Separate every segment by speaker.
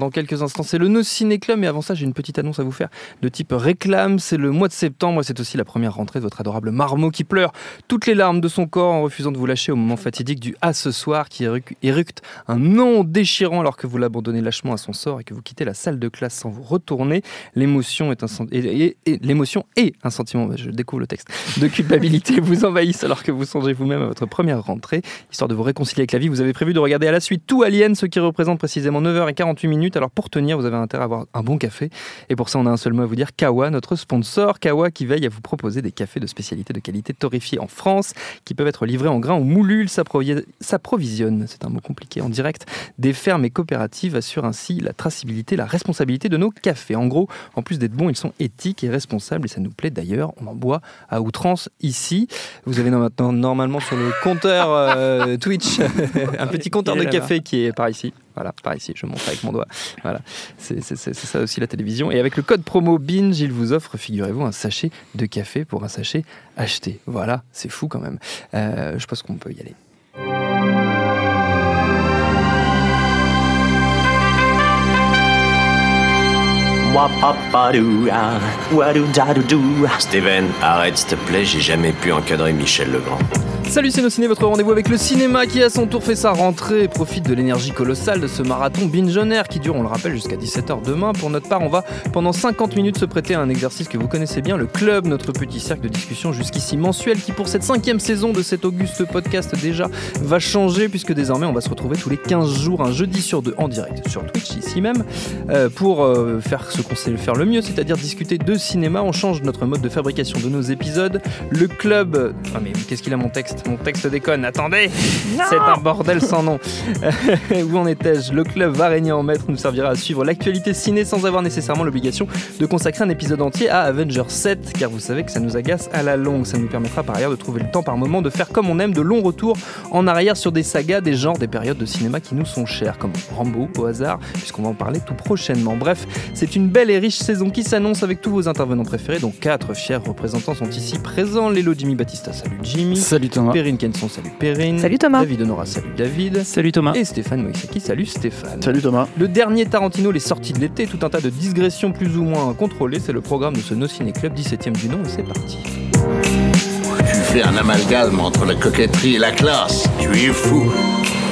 Speaker 1: Dans quelques instants, c'est le No Ciné Club, mais avant ça, j'ai une petite annonce à vous faire de type réclame. C'est le mois de septembre et c'est aussi la première rentrée de votre adorable marmot qui pleure toutes les larmes de son corps en refusant de vous lâcher au moment fatidique du À ce soir qui éruc- éructe un nom déchirant alors que vous l'abandonnez lâchement à son sort et que vous quittez la salle de classe sans vous retourner. L'émotion est un, et- un sentiment, je découvre le texte, de culpabilité vous envahissent alors que vous songez vous-même à votre première rentrée. Histoire de vous réconcilier avec la vie, vous avez prévu de regarder à la suite tout Alien, ce qui représente précisément 9h48 minutes. Alors pour tenir, vous avez intérêt à avoir un bon café. Et pour ça, on a un seul mot à vous dire, Kawa, notre sponsor. Kawa qui veille à vous proposer des cafés de spécialité de qualité torréfiés en France, qui peuvent être livrés en grains ou s'approvi- s'approvisionne, c'est un mot compliqué, en direct des fermes et coopératives, assure ainsi la traçabilité, la responsabilité de nos cafés. En gros, en plus d'être bons, ils sont éthiques et responsables, et ça nous plaît d'ailleurs. On en boit à outrance ici. Vous avez maintenant normalement sur le compteur euh, Twitch un petit compteur de café qui est par ici. Voilà, par ici, je montre avec mon doigt. Voilà, c'est ça aussi la télévision. Et avec le code promo BINGE, il vous offre, figurez-vous, un sachet de café pour un sachet acheté. Voilà, c'est fou quand même. Euh, je pense qu'on peut y aller.
Speaker 2: Steven, arrête s'il te plaît, j'ai jamais pu encadrer Michel Legrand.
Speaker 1: Salut c'est ciné, votre rendez-vous avec le cinéma qui à son tour fait sa rentrée et profite de l'énergie colossale de ce marathon bingeonnaire qui dure, on le rappelle, jusqu'à 17h demain. Pour notre part, on va pendant 50 minutes se prêter à un exercice que vous connaissez bien, le club, notre petit cercle de discussion jusqu'ici mensuel qui pour cette cinquième saison de cet auguste podcast déjà va changer puisque désormais on va se retrouver tous les 15 jours, un jeudi sur deux en direct sur Twitch ici même euh, pour euh, faire ce qu'on sait faire le mieux, c'est-à-dire discuter de cinéma. On change notre mode de fabrication de nos épisodes. Le club... Ah mais qu'est-ce qu'il a mon texte? Mon texte déconne, attendez C'est un bordel sans nom. Où en étais-je? Le club va régner en maître nous servira à suivre l'actualité ciné sans avoir nécessairement l'obligation de consacrer un épisode entier à Avengers 7, car vous savez que ça nous agace à la longue. Ça nous permettra par ailleurs de trouver le temps par moment de faire comme on aime de longs retours en arrière sur des sagas, des genres, des périodes de cinéma qui nous sont chères, comme Rambo au hasard, puisqu'on va en parler tout prochainement. Bref, c'est une belle et riche saison qui s'annonce avec tous vos intervenants préférés, dont quatre fiers représentants sont ici présents. Lélo Jimmy Batista, salut Jimmy.
Speaker 3: Salut Thomas.
Speaker 1: Perrine Kenson, salut Perrine.
Speaker 4: Salut Thomas.
Speaker 1: David Honora, salut David.
Speaker 3: Salut Thomas.
Speaker 1: Et Stéphane Moïsaki, salut Stéphane.
Speaker 5: Salut Thomas.
Speaker 1: Le dernier Tarantino, les sorties de l'été, tout un tas de digressions plus ou moins contrôlées, c'est le programme de ce No Ciné Club 17ème du nom et c'est parti.
Speaker 6: Tu fais un amalgame entre la coquetterie et la classe. Tu es fou.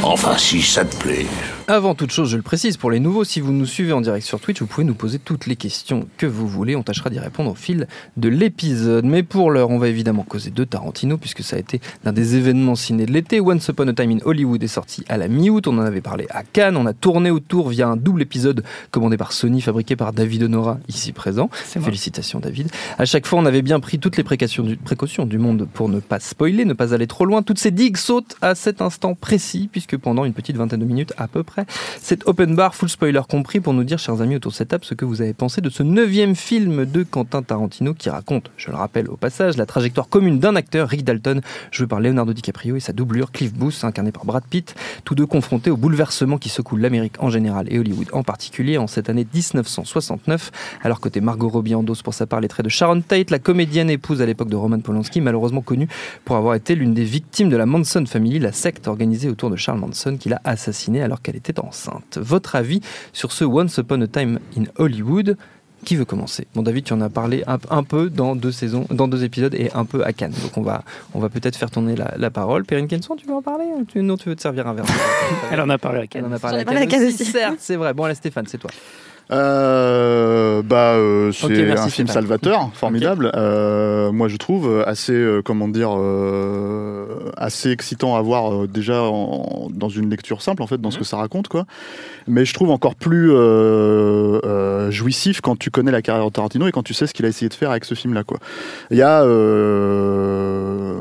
Speaker 6: Enfin, si ça te plaît.
Speaker 1: Avant toute chose, je le précise, pour les nouveaux, si vous nous suivez en direct sur Twitch, vous pouvez nous poser toutes les questions que vous voulez. On tâchera d'y répondre au fil de l'épisode. Mais pour l'heure, on va évidemment causer de Tarantino, puisque ça a été l'un des événements ciné de l'été. Once Upon a Time in Hollywood est sorti à la mi-août. On en avait parlé à Cannes. On a tourné autour via un double épisode commandé par Sony, fabriqué par David Honora, ici présent. Félicitations, David. À chaque fois, on avait bien pris toutes les précautions du, précautions du monde pour ne pas spoiler, ne pas aller trop loin. Toutes ces digues sautent à cet instant précis, puisque pendant une petite vingtaine de minutes à peu près, c'est open bar, full spoiler compris, pour nous dire, chers amis autour de cette table, ce que vous avez pensé de ce neuvième film de Quentin Tarantino qui raconte, je le rappelle au passage, la trajectoire commune d'un acteur, Rick Dalton, joué par Leonardo DiCaprio, et sa doublure, Cliff Booth, incarné par Brad Pitt, tous deux confrontés au bouleversement qui secoue l'Amérique en général et Hollywood en particulier en cette année 1969. Alors côté Margot Robbie endosse pour sa part les traits de Sharon Tate, la comédienne épouse à l'époque de Roman Polanski, malheureusement connue pour avoir été l'une des victimes de la Manson Family, la secte organisée autour de Charles Manson qui l'a assassinée alors qu'elle était enceinte. Votre avis sur ce Once Upon a Time in Hollywood qui veut commencer? Bon David, tu en as parlé un, un peu dans deux saisons, dans deux épisodes et un peu à Cannes. Donc on va, on va peut-être faire tourner la, la parole. Perrine Kenson, tu veux en parler? Ou tu, Non, tu veux te servir un verre?
Speaker 3: Elle en a parlé à
Speaker 1: Elle
Speaker 3: Cannes.
Speaker 1: en a parlé à Cannes
Speaker 4: Cannes
Speaker 1: aussi,
Speaker 4: aussi.
Speaker 1: certes, c'est vrai. Bon, allez Stéphane, c'est toi.
Speaker 5: Euh, bah, euh, c'est un film salvateur, formidable. Euh, moi, je trouve assez, euh, comment dire, euh, assez excitant à voir euh, déjà en- dans une lecture simple, en fait, dans ce que ça raconte, quoi. Mais je trouve encore plus jouissif quand tu connais la carrière de Tarantino et quand tu sais ce qu'il a essayé de faire avec ce film-là, quoi. Il y a, euh,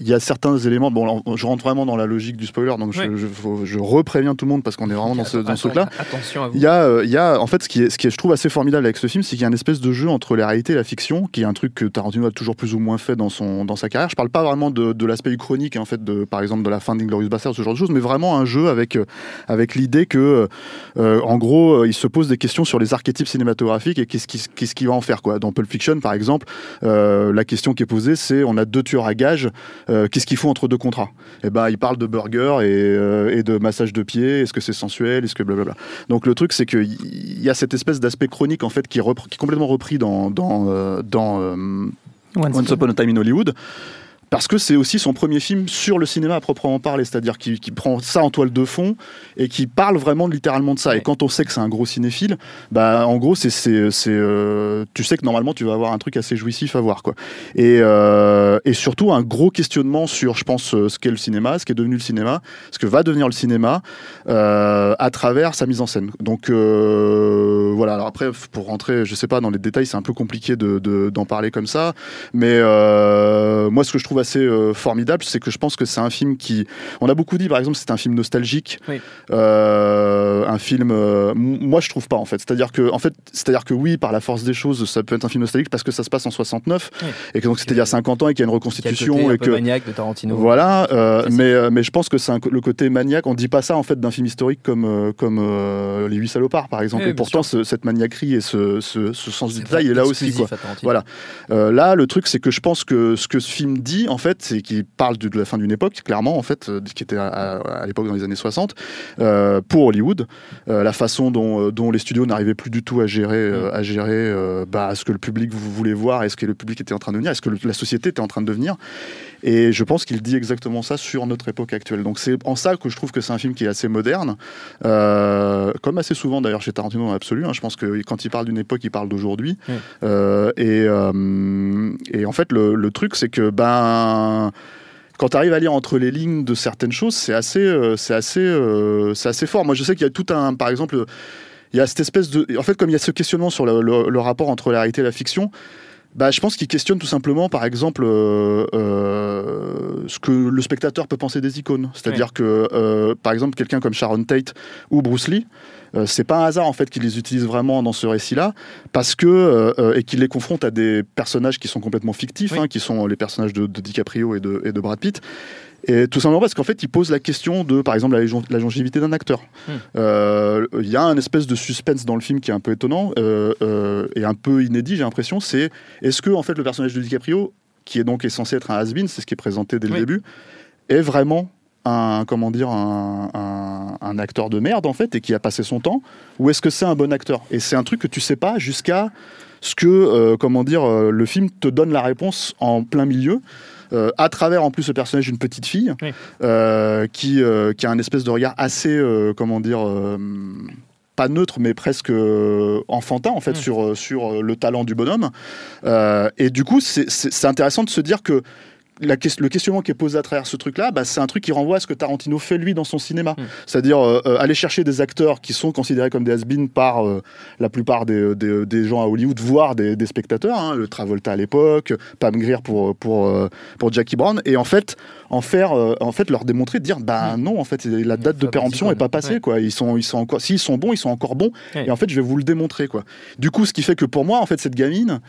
Speaker 5: il y a certains éléments. Bon, je rentre vraiment dans la logique du spoiler, donc je,
Speaker 1: Ouais.
Speaker 5: je, faut- je repréviens tout le monde parce qu'on est vraiment dans ce, dans ce truc-là.
Speaker 1: Attention à vous.
Speaker 5: Il y a, euh, il y a, en fait, ce qui, est, ce qui est, je trouve, assez formidable avec ce film, c'est qu'il y a une espèce de jeu entre la réalité et la fiction, qui est un truc que Tarantino a toujours plus ou moins fait dans, son, dans sa carrière. Je parle pas vraiment de, de l'aspect chronique, en fait, de, par exemple, de la fin d'Inglorious Bastard, ce genre de choses, mais vraiment un jeu avec, euh, avec l'idée que, euh, en gros, euh, il se pose des questions sur les archétypes cinématographiques et qu'est-ce qu'il qu'est-ce qu'il va en faire, quoi. Dans Pulp Fiction, par exemple, euh, la question qui est posée, c'est on a deux tueurs à gages, euh, qu'est-ce qu'il faut entre deux contrats? Et ben, il parle de burger et, euh, et de massage de pied. Est-ce que c'est sensuel? Est-ce que blablabla. Donc le truc, c'est qu'il y a cette espèce d'aspect chronique en fait qui est, qui est complètement repris dans dans euh, dans euh, Once Upon a Time in Hollywood. Parce que c'est aussi son premier film sur le cinéma à proprement parler, c'est-à-dire qui, qui prend ça en toile de fond et qui parle vraiment littéralement de ça. Et quand on sait que c'est un gros cinéphile, bah en gros c'est c'est euh, tu sais que normalement tu vas avoir un truc assez jouissif à voir quoi. Et euh, et surtout un gros questionnement sur je pense euh, ce qu'est le cinéma, ce qui est devenu le cinéma, ce que va devenir le cinéma euh, à travers sa mise en scène. Donc euh, voilà. Alors après pour rentrer, je sais pas dans les détails, c'est un peu compliqué de de- d'en parler comme ça. Mais euh, moi, ce que je trouve assez euh, formidable, c'est que je pense que c'est un film qui. On a beaucoup dit, par exemple, c'est un film nostalgique,
Speaker 1: Oui.
Speaker 5: Euh, un film. euh, moi, je trouve pas en fait. C'est-à-dire que, en fait, c'est-à-dire que oui, par la force des choses, ça peut être un film nostalgique parce que ça se passe en 69
Speaker 1: Oui.
Speaker 5: et que donc c'était il y a 50 ans et qu'il y a une reconstitution
Speaker 1: côté un
Speaker 5: et
Speaker 1: peu
Speaker 5: que.
Speaker 1: maniaque de Tarantino.
Speaker 5: Voilà, mais, mais je pense que c'est un le côté maniaque. On dit pas ça en fait d'un film historique comme, comme Les Huit Salopards par exemple.
Speaker 1: Oui,
Speaker 5: et pourtant, ce- cette maniaquerie et ce, ce, ce sens du détail est là aussi. Quoi. Voilà. Euh, là, le truc, c'est que je pense que ce que ce film dit, en fait, c'est qu'il parle de, de la fin d'une époque, clairement, en fait, euh, qui était à, à- à l'époque dans les années 60, euh, pour Hollywood. Euh, la façon dont, dont les studios n'arrivaient plus du tout à gérer, euh, à gérer bah, ce que le public vou- voulait voir et ce que le public était en train de devenir, et ce que le- la société était en train de devenir. Et je pense qu'il dit exactement ça sur notre époque actuelle. Donc c'est en ça que je trouve que c'est un film qui est assez moderne, euh, comme assez souvent d'ailleurs chez Tarantino dans l'absolu. hein. Je pense que quand il parle d'une époque, il parle d'aujourd'hui. Euh, et, euh, et en fait, le, le truc, c'est que ben quand tu arrives à lire entre les lignes de certaines choses, c'est assez, euh, c'est assez, euh, c'est assez fort. Moi, je sais qu'il y a tout un, par exemple, il y a cette espèce de, en fait, comme il y a ce questionnement sur le, le- le rapport entre la réalité et la fiction. Bah, je pense qu'il questionne tout simplement, par exemple, euh, euh, ce que le spectateur peut penser des icônes. C'est-à-dire que, euh, par exemple, quelqu'un comme Sharon Tate ou Bruce Lee, c'est pas un hasard en fait qu'il les utilise vraiment dans ce récit-là, parce que et qu'il les confronte à des personnages qui sont complètement fictifs,
Speaker 1: Oui.
Speaker 5: hein, qui sont les personnages de, de DiCaprio et de, et de Brad Pitt. Et tout simplement parce qu'en fait, il pose la question de, par exemple, la, longévité d'un acteur.
Speaker 1: Hmm.
Speaker 5: Euh, Il y a un espèce de suspense dans le film qui est un peu étonnant euh, euh, et un peu inédit, j'ai l'impression. C'est est-ce que en fait le personnage de DiCaprio, qui est donc est censé être un has-been, c'est ce qui est présenté dès le
Speaker 1: Oui.
Speaker 5: début, est vraiment un comment dire un, un- un acteur de merde en fait et qui a passé son temps ou est-ce que c'est un bon acteur? Et c'est un truc que tu sais pas jusqu'à ce que comment dire le film te donne la réponse en plein milieu euh, à travers en plus le personnage d'une petite fille
Speaker 1: Oui.
Speaker 5: euh, qui, euh, qui a un espèce de regard assez comment dire pas neutre mais presque enfantin en fait
Speaker 1: Mm.
Speaker 5: sur, sur le talent du bonhomme et du coup c'est intéressant de se dire que la le questionnement qui est posé à travers ce truc-là, bah, c'est un truc qui renvoie à ce que Tarantino fait lui dans son cinéma.
Speaker 1: Mm.
Speaker 5: C'est-à-dire euh, euh, aller chercher des acteurs qui sont considérés comme des has par euh, la plupart des, des- des gens à Hollywood, voire des, des spectateurs. hein, le Travolta à l'époque, Pam Grier pour, pour, euh, pour Jackie Brown, et en fait, en faire, euh, en fait, leur démontrer, de dire, bah non, en fait, la date de péremption
Speaker 1: icônes.
Speaker 5: est pas passée,
Speaker 1: Ouais.
Speaker 5: quoi. Ils sont, ils sont encore, s'ils sont bons, ils sont encore bons.
Speaker 1: Ouais.
Speaker 5: Et en fait, je vais vous le démontrer, quoi. Du coup, ce qui fait que pour moi, en fait, cette gamine,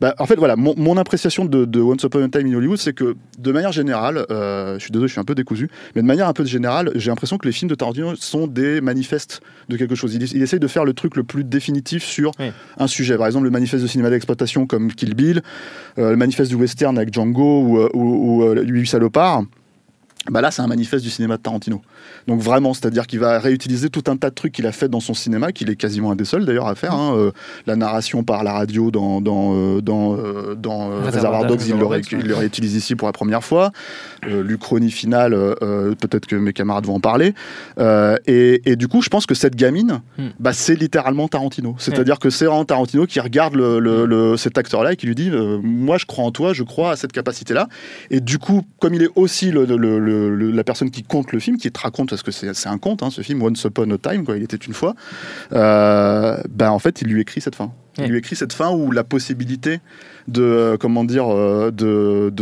Speaker 5: bah, en fait, voilà, mon, mon appréciation de, de Once Upon a Time in Hollywood, c'est que de manière générale, euh, je suis désolé, je suis un peu décousu, mais de manière un peu générale, j'ai l'impression que les films de Tarantino sont des manifestes de quelque chose. Il, il essaye de faire le truc le plus définitif sur
Speaker 1: Oui.
Speaker 5: un sujet. Par exemple, le manifeste de cinéma d'exploitation comme Kill Bill, euh, le manifeste du western avec Django ou, ou, ou Huit salopards. Bah là, c'est un manifeste du cinéma de Tarantino. Donc vraiment, c'est-à-dire qu'il va réutiliser tout un tas de trucs qu'il a fait dans son cinéma, qu'il est quasiment un des seuls d'ailleurs à faire. hein. Euh, la narration par la radio dans, dans, euh, dans, euh, dans euh, Reservoir
Speaker 1: Dogs,
Speaker 5: il ré- il le réutilise ici pour la première fois. L'Uchronie finale, peut-être que mes camarades vont en parler. Et, et du coup, je pense que cette gamine,
Speaker 1: Hmm.
Speaker 5: bah, c'est littéralement Tarantino. C'est-à-dire que c'est vraiment Tarantino qui regarde le, le- le- cet acteur-là et qui lui dit Moi, je crois en toi, je crois à cette capacité-là. Et du coup, comme il est aussi le- la personne qui compte le film, qui te raconte, parce que c'est c'est un conte, hein, ce film, Once Upon a Time, quoi, il était une fois, euh, ben, en fait, il lui écrit cette fin. Il lui écrit cette fin où la possibilité de euh, comment dire euh, de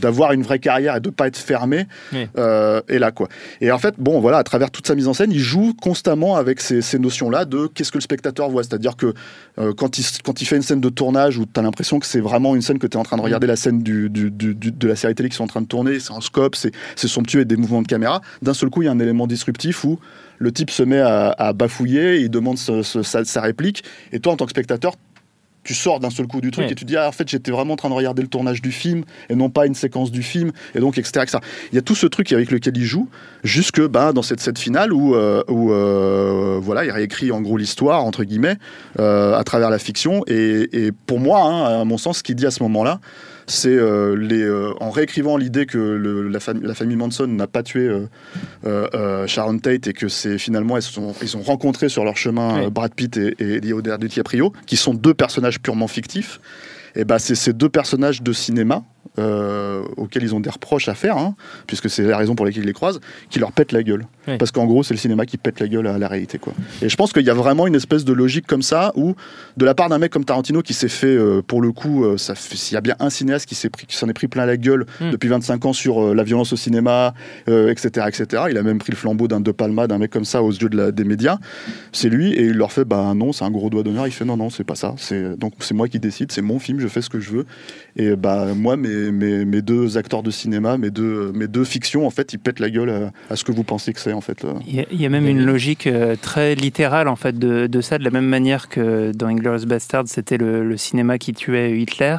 Speaker 5: d'avoir une vraie carrière et de pas être fermé
Speaker 1: Oui.
Speaker 5: euh, est là quoi. Et en fait bon voilà à travers toute sa mise en scène il joue constamment avec ces, ces notions là de qu'est-ce que le spectateur voit c'est-à-dire que euh, quand il quand il fait une scène de tournage où tu as l'impression que c'est vraiment une scène que tu es en train de regarder la scène du, du- du- du- de la série télé qui sont en train de tourner c'est en scope c'est c'est somptueux et des mouvements de caméra d'un seul coup il y a un élément disruptif où le type se met à, à bafouiller il demande ce- ce- sa, sa réplique et toi en tant que spectateur tu sors d'un seul coup du truc et tu te dis ah, en fait j'étais vraiment en train de regarder le tournage du film et non pas une séquence du film et donc etc, etc. il y a tout ce truc avec lequel il joue jusque bah, dans cette cette finale où euh, où euh, voilà il réécrit en gros l'histoire entre guillemets euh, à travers la fiction et, et pour moi hein, à mon sens ce qu'il dit à ce moment là c'est euh, les euh, en réécrivant l'idée que le- la, fami- la famille Manson n'a pas tué euh, Sharon Tate et que c'est finalement ils sont ils ont rencontré sur leur chemin
Speaker 1: Oui.
Speaker 5: Brad Pitt et, et Leonardo DiCaprio qui sont deux personnages purement fictifs et bah c'est ces deux personnages de cinéma euh, auxquels ils ont des reproches à faire hein, puisque c'est la raison pour laquelle ils les croisent qui leur pètent la gueule.
Speaker 1: Oui.
Speaker 5: parce qu'en gros c'est le cinéma qui pète la gueule à la réalité quoi. Et je pense qu'il y a vraiment une espèce de logique comme ça où de la part d'un mec comme Tarantino qui s'est fait euh, pour le coup euh, ça s'il y a bien un cinéaste qui s'est pris qui s'en est pris plein la gueule
Speaker 1: Mm.
Speaker 5: depuis 25 ans sur la violence au cinéma etc etc il a même pris le flambeau d'un De Palma d'un mec comme ça aux yeux de la- des médias. C'est lui et il leur fait bah non c'est un gros doigt d'honneur. Il fait non non c'est pas ça. C'est donc c'est moi qui décide. C'est mon film je fais ce que je veux. Et bah moi mes, mes, mes deux acteurs de cinéma mes deux mes deux fictions en fait ils pètent la gueule à, à ce que vous pensez que c'est en fait.
Speaker 3: Il y, a, il y a même une logique euh, très littérale en fait de, de ça, de la même manière que dans Inglourious Bastard, c'était le, le cinéma qui tuait Hitler.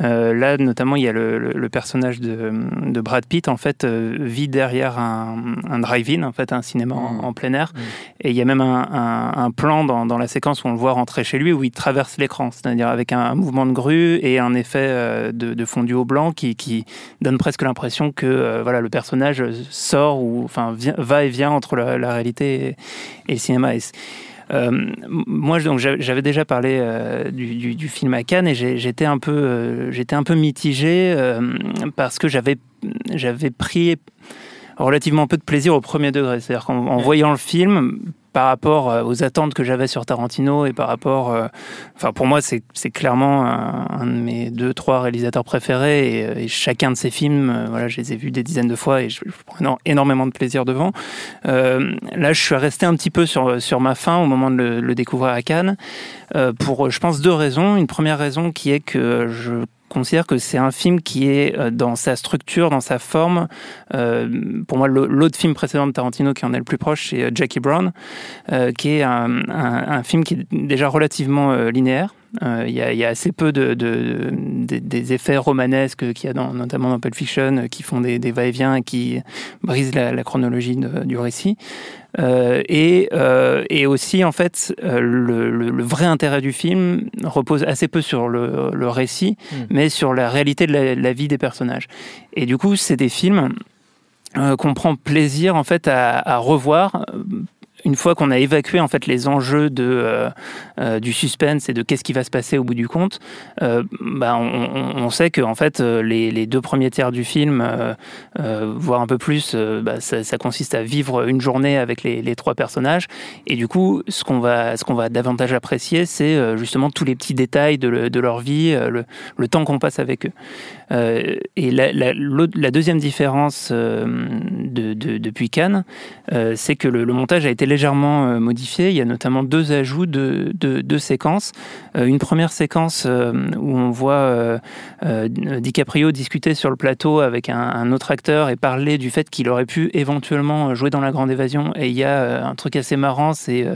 Speaker 3: Euh, là, notamment, il y a le, le- le personnage de, de Brad Pitt, en fait, euh, vit derrière un, un drive-in, en fait, un cinéma en,
Speaker 1: Mm.
Speaker 3: en plein air.
Speaker 1: Mm.
Speaker 3: Et il y a même un, un- un plan dans, dans la séquence où on le voit rentrer chez lui, où il traverse l'écran, c'est-à-dire avec un, mouvement de grue et un effet euh, de, de fondu au blanc qui, qui donne presque l'impression que euh, voilà, le personnage sort ou enfin vient- va et vient entre la, la réalité et, et le cinéma. Et moi, donc, j'a- j'avais déjà parlé euh, du, du- du film à Cannes et j'étais un peu, euh, j'étais un peu mitigé euh, parce que j'avais, j'avais pris relativement peu de plaisir au premier degré. C'est-à-dire qu'en en voyant le film, par rapport euh, aux attentes que j'avais sur Tarantino et par rapport, euh, enfin pour moi c'est clairement un, de mes deux trois réalisateurs préférés et, euh, chacun de ses films, voilà, je les ai vus des dizaines de fois et je, je prends éno- énormément de plaisir devant. Là, je suis resté un petit peu sur sur ma faim au moment de le, le découvrir à Cannes pour, je pense, deux raisons. Une première raison qui est que je considère que c'est un film qui est euh, dans sa structure, dans sa forme. Euh, pour moi, l'autre film précédent de Tarantino qui en est le plus proche, c'est euh, Jackie Brown, qui est un, film qui est déjà relativement linéaire. Euh, Il y, a, il y a assez peu de, de- des- des effets romanesques qu'il y a dans, notamment dans Pulp Fiction euh, qui font des, des va-et-vient et qui brisent la, la chronologie de- du récit. Euh, et, euh, et aussi, en fait, euh, le, le- le vrai intérêt du film repose assez peu sur le, le récit,
Speaker 1: Mm.
Speaker 3: mais sur la réalité de la, la vie des personnages. Et du coup, c'est des films qu'on prend plaisir, en fait, à, à revoir. Une fois qu'on a évacué en fait les enjeux de, euh, euh, du suspense et de qu'est-ce qui va se passer au bout du compte, euh, bah, on, sait que en fait euh, les, deux premiers tiers du film, voire un peu plus, bah, ça, consiste à vivre une journée avec les, trois personnages. Et du coup, ce qu'on va, ce qu'on va davantage apprécier, c'est justement tous les petits détails de, de leur vie, le, temps qu'on passe avec eux. Et la, deuxième différence de, de- depuis Cannes, c'est que le montage a été légèrement euh, modifié. Il y a notamment deux ajouts de, de- de séquences. Euh, une première séquence euh, où on voit DiCaprio discuter sur le plateau avec un, un autre acteur et parler du fait qu'il aurait pu éventuellement jouer dans La Grande Évasion. Et il y a un truc assez marrant, c'est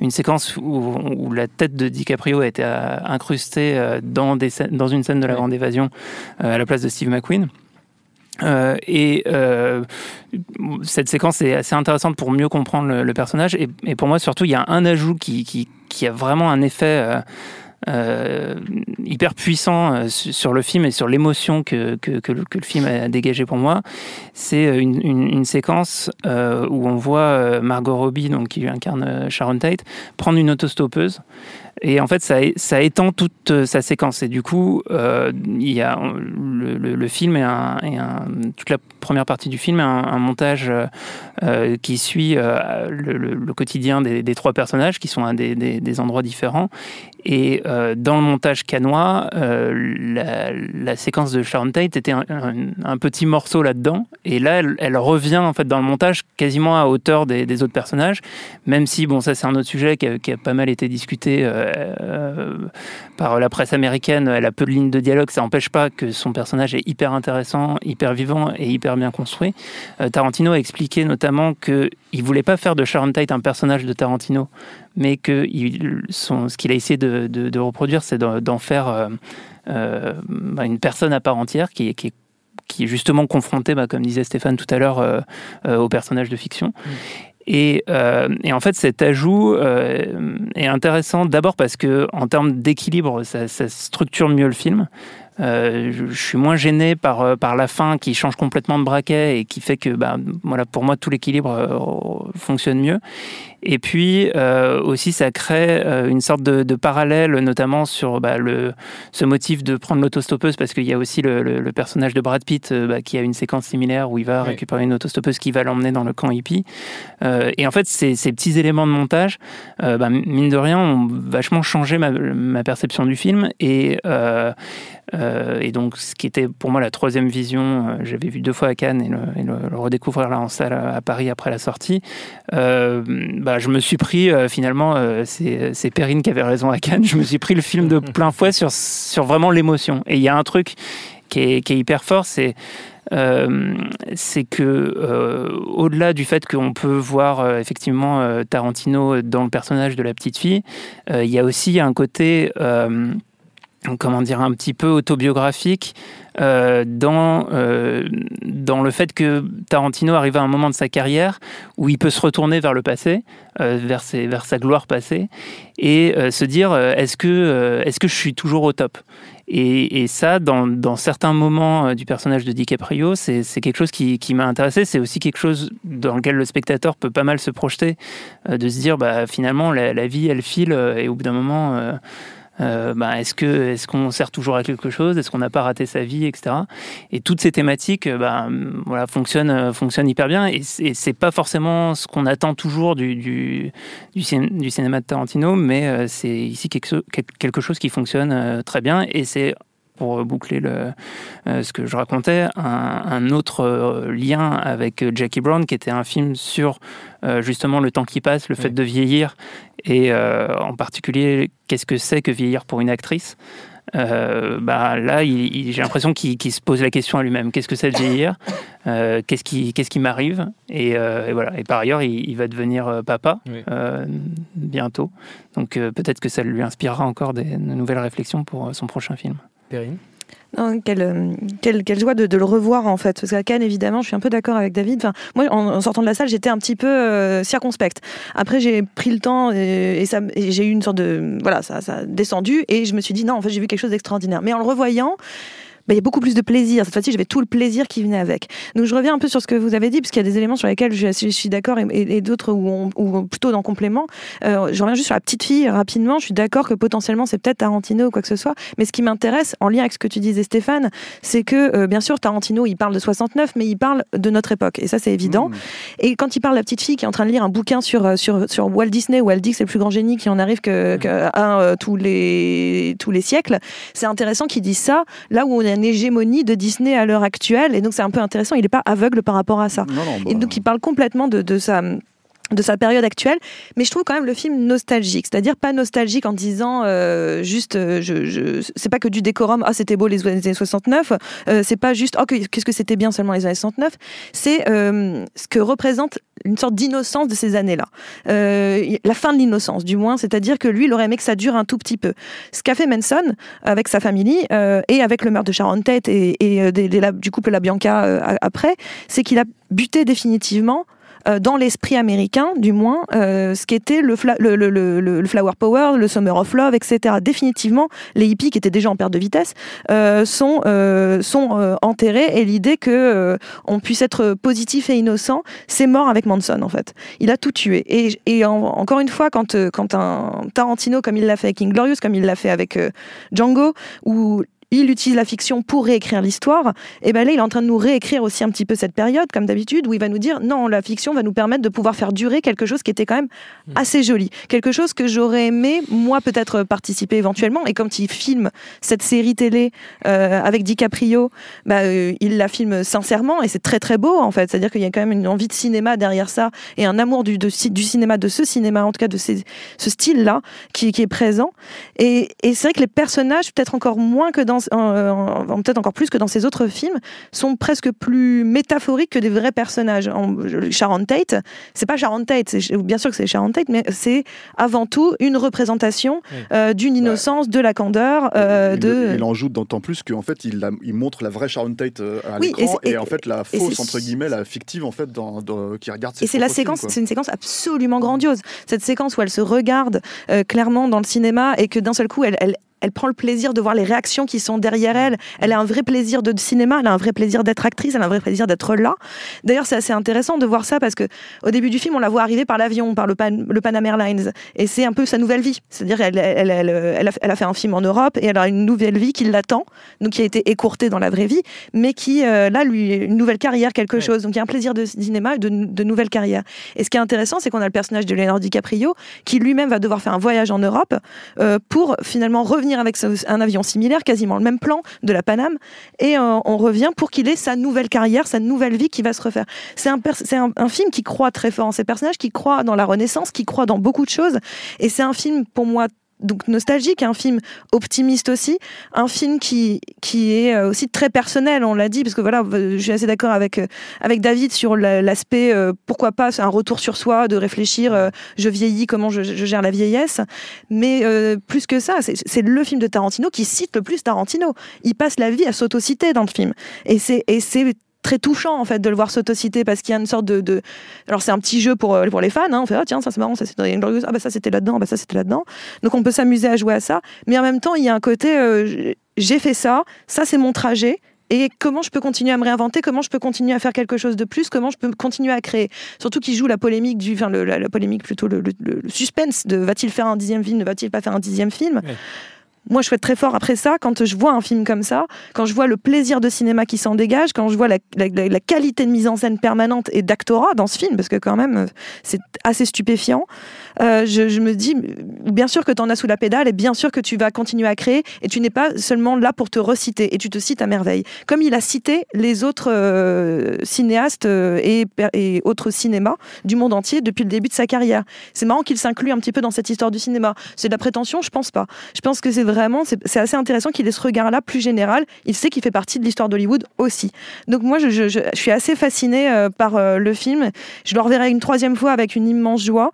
Speaker 3: une séquence où, où la tête de DiCaprio a été incrustée dans, des scènes- dans une scène de La. Grande Évasion à la place de Steve McQueen. Euh, et euh, cette séquence est assez intéressante pour mieux comprendre le, personnage. Et, pour moi, surtout, il y a un ajout qui a vraiment un effet euh, euh, hyper puissant euh, su- sur le film et sur l'émotion que, que, le, film a dégagé pour moi. C'est une, une, séquence euh, où on voit euh, Margot Robbie, donc, qui incarne euh, Sharon Tate, prendre une autostoppeuse. Et en fait, ça, ça étend toute euh, sa séquence. Et du coup, euh, il y a le, film et, toute la première partie du film est un, montage euh, euh, qui suit euh, le, quotidien des, trois personnages qui sont à des endroits différents. Et euh, dans le montage canois, euh, la, séquence de Sharon Tate était un, petit morceau là-dedans. Et là, elle, revient en fait dans le montage quasiment à hauteur des, autres personnages, même si, bon, ça c'est un autre sujet qui a, pas mal été discuté euh, par la presse américaine. Elle a peu de lignes de dialogue, ça n'empêche pas que son personnage est hyper intéressant, hyper vivant et hyper bien construit. Tarantino a expliqué notamment qu'il ne voulait pas faire de Sharon Tate un personnage de Tarantino, mais que ce qu'il a essayé de, reproduire, c'est d'en faire euh, euh, bah, une personne à part entière qui, est qui est justement confrontée, bah, comme disait Stéphane tout à l'heure, euh, au personnage de fiction. Mm. Et, en fait, cet ajout est intéressant d'abord parce que en termes d'équilibre, ça, structure mieux le film. Euh, je, suis moins gêné par, euh, par la fin qui change complètement de braquet et qui fait que bah, voilà, pour moi tout l'équilibre euh, fonctionne mieux. Et puis aussi ça crée une sorte de, parallèle notamment sur bah, le, ce motif de prendre l'autostoppeuse parce qu'il y a aussi le, personnage de Brad Pitt bah, qui a une séquence similaire où il va récupérer une autostoppeuse qui va l'emmener dans le camp hippie. et en fait ces, ces, petits éléments de montage, bah, mine de rien, ont vachement changé ma, ma perception du film. Et euh, et donc, ce qui était pour moi la troisième vision, euh, j'avais vu deux fois à Cannes et le, redécouvrir là en salle à, Paris après la sortie, euh, bah, je me suis pris finalement, c'est Perrine qui avait raison à Cannes, je me suis pris le film de plein fouet sur, sur vraiment l'émotion. Et il y a un truc qui est, qui est hyper fort, c'est c'est que au-delà du fait qu'on peut voir effectivement Tarantino dans le personnage de la petite fille, il y a aussi un côté comment dire, un petit peu autobiographique euh, dans, euh, dans le fait que Tarantino arrive à un moment de sa carrière où il peut se retourner vers le passé, euh, vers, ses, vers sa gloire passée, et se dire est-ce que, est que je suis toujours au top? Et, et, ça, dans, dans, certains moments du personnage de DiCaprio, c'est quelque chose qui, qui m'a intéressé. C'est aussi quelque chose dans lequel le spectateur peut pas mal se projeter, de se dire bah, finalement, la, la, vie, elle file, et au bout d'un moment euh, bah, est-ce que est-ce qu'on sert toujours à quelque chose? Est-ce qu'on n'a pas raté sa vie, etc. Et toutes ces thématiques, euh, bah, voilà, fonctionnent euh, fonctionnent hyper bien. Et c'est pas forcément ce qu'on attend toujours du du, du, cinéma de Tarantino, mais c'est ici quelque, quelque chose qui fonctionne très bien. Et c'est pour boucler le, ce que je racontais, un, autre lien avec Jackie Brown, qui était un film sur justement le temps qui passe, le fait de vieillir, et euh, en particulier, qu'est-ce que c'est que vieillir pour une actrice? Euh, bah, là, j'ai l'impression qu'il se pose la question à lui-même qu'est-ce que c'est de vieillir? Euh, Qu'est-ce qui, m'arrive? Et, voilà. Et par ailleurs, il, va devenir papa bientôt. Donc peut-être que ça lui inspirera encore des, de nouvelles réflexions pour son prochain film.
Speaker 4: Non, quelle, quelle, joie de, le revoir en fait. Parce qu'à évidemment, je suis un peu d'accord avec David. Enfin, moi, en, sortant de la salle, j'étais un petit peu euh, circonspecte. Après, j'ai pris le temps et, j'ai eu une sorte de. Voilà, ça, ça a descendu et je me suis dit non, en fait, j'ai vu quelque chose d'extraordinaire. Mais en le revoyant, bah, il y a beaucoup plus de plaisir. Cette fois-ci, j'avais tout le plaisir qui venait avec. Donc, je reviens un peu sur ce que vous avez dit, parce qu'il y a des éléments sur lesquels je, suis d'accord et, d'autres où, où, plutôt dans complément. Euh, je reviens juste sur la petite fille rapidement. Je suis d'accord que potentiellement, c'est peut-être Tarantino ou quoi que ce soit. Mais ce qui m'intéresse, en lien avec ce que tu disais, Stéphane, c'est que, euh, bien sûr, Tarantino, il parle de 69, mais il parle de notre époque. Et ça, c'est évident. Mmh. Et quand il parle de la petite fille qui est en train de lire un bouquin sur, euh, sur, sur Walt Disney, où elle dit que c'est le plus grand génie qui en arrive que, mmh. tous, les, tous les siècles, c'est intéressant qu'il dise ça, là où on a une hégémonie de Disney à l'heure actuelle. Et donc, c'est un peu intéressant. Il n'est pas aveugle par rapport à ça. et bah, donc, il parle complètement de, de sa de sa période actuelle, mais je trouve quand même le film nostalgique, c'est-à-dire pas nostalgique en disant euh, juste, euh, je, je c'est pas que du décorum, ah c'était beau les années 69, euh, c'est pas juste, oh qu'est-ce que c'était bien seulement les années 69, c'est ce que représente une sorte d'innocence de ces années-là, la fin de l'innocence du moins, c'est-à-dire que lui, il aurait aimé que ça dure un tout petit peu. Ce qu'a fait Manson avec sa famille et avec le meurtre de Sharon Tate et, et du couple La Bianca après, c'est qu'il a buté définitivement euh, dans l'esprit américain, du moins, euh, ce qu'était le, le, le, le, Flower Power, le Summer of Love, etc. Définitivement, les hippies qui étaient déjà en perte de vitesse euh, sont, sont enterrés et l'idée que on puisse être positif et innocent, c'est mort avec Manson en fait. Il a tout tué. Et, et encore une fois, quand, quand un Tarantino, comme il l'a fait avec Inglorious, comme il l'a fait avec Django, où il utilise la fiction pour réécrire l'histoire. Et ben là, il est en train de nous réécrire aussi un petit peu cette période, comme d'habitude, où il va nous dire non, la fiction va nous permettre de pouvoir faire durer quelque chose qui était quand même
Speaker 1: Hmm.
Speaker 4: assez joli, quelque chose que j'aurais aimé moi peut-être participer éventuellement. Et quand il filme cette série télé euh, avec DiCaprio, bah, euh, il la filme sincèrement et c'est très très beau en fait. C'est-à-dire qu'il y a quand même une envie de cinéma derrière ça et un amour du, de- du cinéma, de ce cinéma, en tout cas de ces- ce style-là qui, qui est présent. Et, et c'est vrai que les personnages, peut-être encore moins que dans, euh, en- peut-être encore plus que dans ces autres films, sont presque plus métaphoriques que des vrais personnages. Sharon Tate, c'est pas Sharon Tate, c'est- bien sûr que c'est Sharon Tate, mais c'est avant tout une représentation
Speaker 1: Oui.
Speaker 4: euh, d'une innocence, de la candeur, euh,
Speaker 5: il,
Speaker 4: de.
Speaker 5: il en joue d'autant plus qu'en fait il, la- il montre la vraie Sharon Tate euh, à
Speaker 4: Oui,
Speaker 5: l'écran et,
Speaker 4: et-
Speaker 5: en fait la fausse entre guillemets la fictive en fait dans, dans- qui regarde ses
Speaker 4: Et c'est la séquence, c'est une séquence absolument grandiose. Cette séquence où elle se regarde euh, clairement dans le cinéma et que d'un seul coup, elle, elle, elle prend le plaisir de voir les réactions qui sont derrière elle. Elle a un vrai plaisir de cinéma, elle a un vrai plaisir d'être actrice, elle a un vrai plaisir d'être là. D'ailleurs, c'est assez intéressant de voir ça parce que au début du film, on la voit arriver par l'avion, par le, Pan, le Pan Am Airlines, et c'est un peu sa nouvelle vie. C'est-à-dire, elle, elle, elle, elle, a, elle a fait un film en Europe et elle a une nouvelle vie qui l'attend, donc qui a été écourtée dans la vraie vie, mais qui euh, là, lui, une nouvelle carrière, quelque
Speaker 1: Ouais.
Speaker 4: chose. Donc il y a un plaisir de cinéma, et de, de nouvelle carrière. Et ce qui est intéressant, c'est qu'on a le personnage de Leonardo DiCaprio qui lui-même va devoir faire un voyage en Europe euh, pour finalement revenir avec un avion similaire, quasiment le même plan de la Paname, et euh, on revient pour qu'il ait sa nouvelle carrière, sa nouvelle vie qui va se refaire. C'est un, pers- c'est un, un film qui croit très fort en ses personnages, qui croit dans la Renaissance, qui croit dans beaucoup de choses, et c'est un film pour moi donc nostalgique, un film optimiste aussi, un film qui, qui est euh, aussi très personnel, on l'a dit, parce que voilà, euh, je suis assez d'accord avec, euh, avec David sur la- l'aspect, euh, pourquoi pas, un retour sur soi, de réfléchir, euh, je vieillis, comment je, gère la vieillesse, mais euh, plus que ça, c'est le film de Tarantino qui cite le plus Tarantino. Il passe la vie à s'autociter dans le film. Et c'est très touchant en fait de le voir s'autociter parce qu'il y a une sorte de, alors c'est un petit jeu pour, euh, pour les fans hein. on fait ah tiens ça c'est marrant ça c'était ah bah ça c'était là-dedans ah bah ça c'était là-dedans. Donc on peut s'amuser à jouer à ça. Mais en même temps il y a un côté euh, j'ai fait ça ça c'est mon trajet. Et comment je peux continuer à me réinventer, comment je peux continuer à faire quelque chose de plus, comment je peux continuer à créer? Surtout qu'il joue la polémique du, enfin le- la, polémique plutôt le, suspense de va-t-il faire un dixième film, ne va-t-il pas faire un dixième film? Moi, je souhaite très fort après ça, quand je vois un film comme ça, quand je vois le plaisir de cinéma qui s'en dégage, quand je vois la, la- qualité de mise en scène permanente et d'actorat dans ce film, parce que quand même, euh, c'est assez stupéfiant, euh, je, je me dis, bien sûr que tu en as sous la pédale et bien sûr que tu vas continuer à créer et tu n'es pas seulement là pour te reciter et tu te cites à merveille. Comme il a cité les autres euh, cinéastes euh, et, et autres cinémas du monde entier depuis le début de sa carrière. C'est marrant qu'il s'inclue un petit peu dans cette histoire du cinéma. C'est de la prétention Je pense pas. Je pense que c'est vraiment, c'est assez intéressant qu'il ait ce regard-là plus général. Il sait qu'il fait partie de l'histoire d'Hollywood aussi. Donc moi, je, je- je- suis assez fascinée euh, par le film. Je le reverrai une troisième fois avec une immense joie.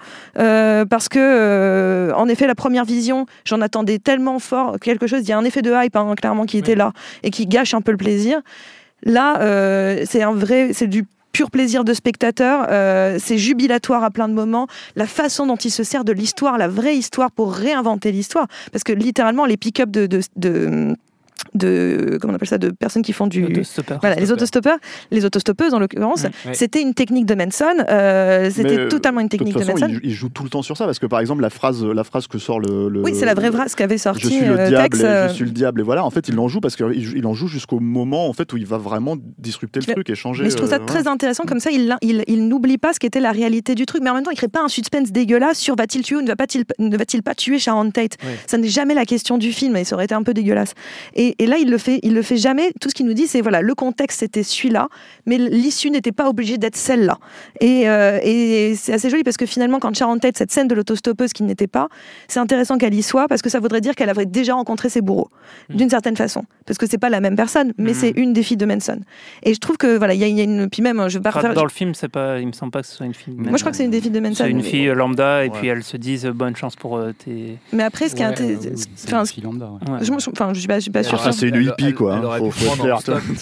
Speaker 4: Parce que, euh, en effet, la première vision, j'en attendais tellement fort quelque chose. Il y a un effet de hype, hein, clairement, qui était là et qui gâche un peu le plaisir. Là, euh, c'est un vrai, c'est du pur plaisir de spectateur. euh, c'est jubilatoire à plein de moments. La façon dont il se sert de l'histoire, la vraie histoire, pour réinventer l'histoire, parce que littéralement, les pick-up de, de, de de comment on appelle ça de personnes qui font du voilà les autostoppeurs les autostoppeuses en l'occurrence
Speaker 1: Ouais.
Speaker 4: c'était une technique de Manson euh, c'était
Speaker 5: Mais,
Speaker 4: totalement une
Speaker 5: De toute
Speaker 4: technique de, Manson
Speaker 5: il, il joue tout le temps sur ça parce que par exemple la phrase, la phrase que sort le, le-
Speaker 4: oui c'est la vraie phrase qu'avait sorti
Speaker 5: Je suis le
Speaker 4: euh,
Speaker 5: diable,
Speaker 4: Tex,
Speaker 5: et
Speaker 4: euh,
Speaker 5: je suis le diable et voilà. En fait, il en joue parce qu'il il en joue jusqu'au moment en fait où il va vraiment disrupter le truc et changer.
Speaker 4: Mais je trouve ça
Speaker 5: euh,
Speaker 4: très intéressant, comme ça, il, il, il n'oublie pas ce qu'était la réalité du truc, mais en même temps, il crée pas un suspense dégueulasse sur va-t-il tuer ou ne va-t-il ne va-t-il pas tuer Sharon Tate. Ça n'est jamais la question du film, et ça aurait été un peu dégueulasse. Et, et là, il le fait, il le fait jamais. Tout ce qu'il nous dit, c'est voilà, le contexte c'était celui-là, mais l'issue n'était pas obligée d'être celle-là. Et, euh, et c'est assez joli parce que finalement, quand Sharon Tate, cette scène de l'autostoppeuse qui n'était pas, c'est intéressant qu'elle y soit parce que ça voudrait dire qu'elle avait déjà rencontré ses bourreaux,
Speaker 1: Mm.
Speaker 4: d'une certaine façon, parce que c'est pas la même personne, mais
Speaker 3: Mhm.
Speaker 4: c'est une des filles de Manson. Et je trouve que voilà, il y, a- il y a une, puis même, je vais pas refaire-
Speaker 3: dans le film, c'est pas, il me semble pas que ce soit une fille.
Speaker 4: moi, je crois que c'est une des filles de Manson.
Speaker 3: C'est une fille euh, lambda et
Speaker 5: Ouais.
Speaker 3: puis elles se disent euh, bonne chance pour euh, tes.
Speaker 4: Mais après, ce qui est
Speaker 7: Ouais, euh, c'est
Speaker 4: enfin,
Speaker 7: une fille lambda, ouais.
Speaker 3: Ouais.
Speaker 4: je, je- enfin, je suis pas, je suis pas sûre.
Speaker 5: C'est une hippie, quoi,
Speaker 1: Elle
Speaker 5: hein.
Speaker 1: aurait pu.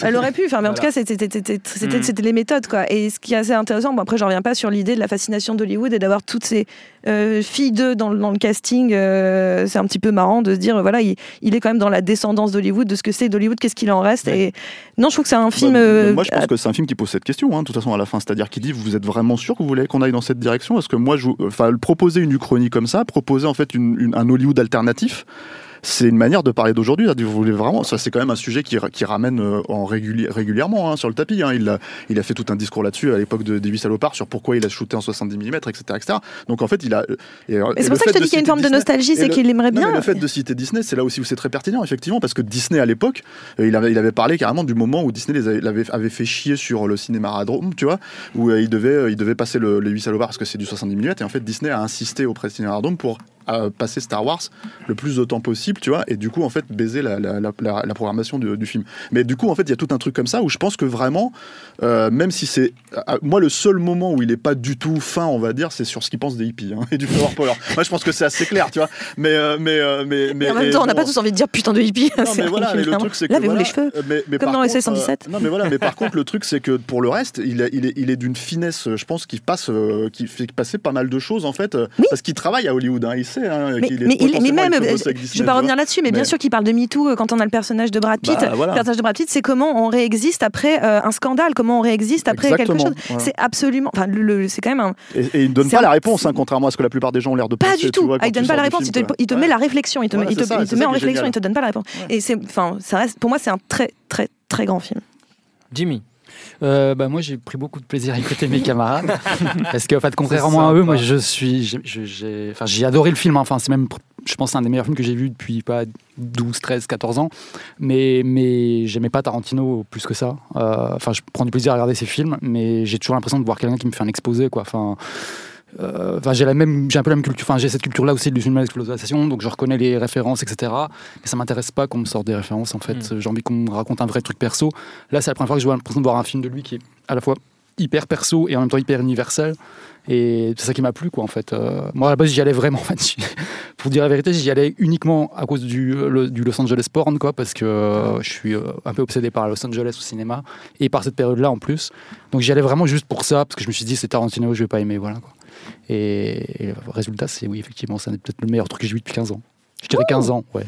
Speaker 4: Elle aurait pu, enfin, mais en tout cas, c'était
Speaker 3: Mm.
Speaker 4: c'était les méthodes, quoi. Et ce qui est assez intéressant, bon, après, je reviens pas sur l'idée de la fascination d'Hollywood et d'avoir toutes ces euh, filles d'eux dans, le- dans le casting. euh, c'est un petit peu marrant de se dire, voilà, il, il est quand même dans la descendance d'Hollywood, de ce que c'est d'Hollywood, qu'est-ce qu'il en reste. Et non, je trouve que c'est un film.
Speaker 5: Bah,
Speaker 4: euh,
Speaker 5: moi, je pense que c'est un film qui pose cette question, hein, de toute façon, à la fin. C'est-à-dire qu'il dit Vous êtes vraiment sûr que vous voulez qu'on aille dans cette direction? Parce que moi, je, enfin, proposer une uchronie comme ça, proposer en fait une- une- un Hollywood alternatif, c'est une manière de parler d'aujourd'hui. Vous voulez vraiment, ça c'est quand même un sujet qui, qui ramène euh, en réguli- régulièrement hein, sur le tapis. hein. Il, a, il a fait tout un discours là-dessus à l'époque de, des 8 salopards sur pourquoi il a shooté en 70 mm, etc., etc. Donc en fait, il a. Et, et
Speaker 4: Mais c'est pour ça que je te dis qu'il y a une forme de nostalgie, c'est qu'il aimerait
Speaker 5: non,
Speaker 4: bien.
Speaker 5: le fait de citer Disney, c'est là aussi où c'est très pertinent, effectivement, parce que Disney à l'époque, euh, il avait, il avait parlé carrément du moment où Disney les avait, fait chier sur le cinéma Radrome, tu vois, où euh, il, devait, euh, il devait passer le, les 8 salopards parce que c'est du 70 mm, et en fait Disney a insisté auprès de cinéma Radrome pour euh, passer Star Wars le plus de temps possible, tu vois, et du coup en fait baiser la, la, la, la- la programmation du, du film. Mais du coup en fait il y a tout un truc comme ça où je pense que vraiment, euh, même si c'est, euh, moi le seul moment où il est pas du tout fin, on va dire, c'est sur ce qu'il pense des hippies hein, et du power power. moi je pense que c'est assez clair, tu vois. Mais euh, mais euh, mais mais
Speaker 4: en même temps, on n'a
Speaker 5: bon,
Speaker 4: pas tous envie de dire putain de hippie.
Speaker 5: non, mais voilà, mais le truc c'est que
Speaker 4: Lavez-vous
Speaker 5: voilà,
Speaker 4: les cheveux.
Speaker 5: euh, mais, mais
Speaker 4: comme dans
Speaker 5: contre,
Speaker 4: SS 117.
Speaker 5: euh, non mais voilà, mais par contre le truc c'est que pour le reste, il est, il est, il est d'une finesse, je pense, qui passe, euh, qui fait passer pas mal de choses en fait, euh,
Speaker 4: Oui.
Speaker 5: parce qu'il travaille à Hollywood, hein, il sait hein,
Speaker 4: Mais, mais, il- mais même, euh, je
Speaker 5: Disney,
Speaker 4: vais pas revenir là-dessus, mais, bien sûr qu'il parle de MeToo euh, quand on a le personnage de Brad Pitt.
Speaker 5: Bah, voilà.
Speaker 4: Le personnage de Brad Pitt, c'est comment on réexiste après euh, un scandale, comment on réexiste après quelque chose.
Speaker 5: voilà.
Speaker 4: C'est absolument, enfin, le- le- c'est quand même un,
Speaker 5: Et, et il ne donne pas
Speaker 4: un-
Speaker 5: la réponse, hein, contrairement à ce que la plupart des gens ont l'air de
Speaker 4: Pas
Speaker 5: penser.
Speaker 4: du
Speaker 5: tu
Speaker 4: tout.
Speaker 5: vois,
Speaker 4: Ah, il
Speaker 5: quand
Speaker 4: donne pas la
Speaker 5: du
Speaker 4: réponse, il
Speaker 5: film,
Speaker 4: te,
Speaker 5: quoi.
Speaker 4: il te met la réflexion, il te, met en réflexion, il te donne pas la réponse. Et c'est, enfin, ça reste, pour moi, c'est un très, très, très grand film.
Speaker 1: Jimmy.
Speaker 7: Euh, bah, moi, j'ai pris beaucoup de plaisir à écouter mes camarades. parce que, en fait, contrairement à eux, moi, je suis. j'ai- enfin, adoré le film. hein. Enfin, c'est même, je pense, un des meilleurs films que j'ai vu depuis pas 12, 13, 14 ans. Mais, mais j'aimais pas Tarantino plus que ça. Euh, Enfin, je prends du plaisir à regarder ses films, mais j'ai toujours l'impression de voir quelqu'un qui me fait un exposé, quoi. Enfin. Euh, Enfin, j'ai la même, j'ai un peu la même culture. Enfin, j'ai cette culture-là aussi du cinéma d'exploitation, donc je reconnais les références, etc. Mais ça m'intéresse pas qu'on me sorte des références. En fait, j'ai envie qu'on me raconte un vrai truc perso. Là, c'est la première fois que je vois l'impression de voir un film de lui qui est à la fois hyper perso et en même temps hyper universel. Et c'est ça qui m'a plu, quoi, en fait. Euh, moi, à la base, j'y allais vraiment. En fait, pour dire la vérité, j'y allais uniquement à cause du, le- du Los Angeles porn, quoi, parce que euh, je suis euh, un peu obsédé par Los Angeles au cinéma et par cette période-là en plus. Donc, j'y allais vraiment juste pour ça, parce que je me suis dit, c'est Tarantino, je vais pas aimer, voilà. Quoi. Et, et le résultat, c'est oui, effectivement, c'est peut-être le meilleur truc que j'ai vu depuis 15 ans. Je dirais 15 ans, ouais.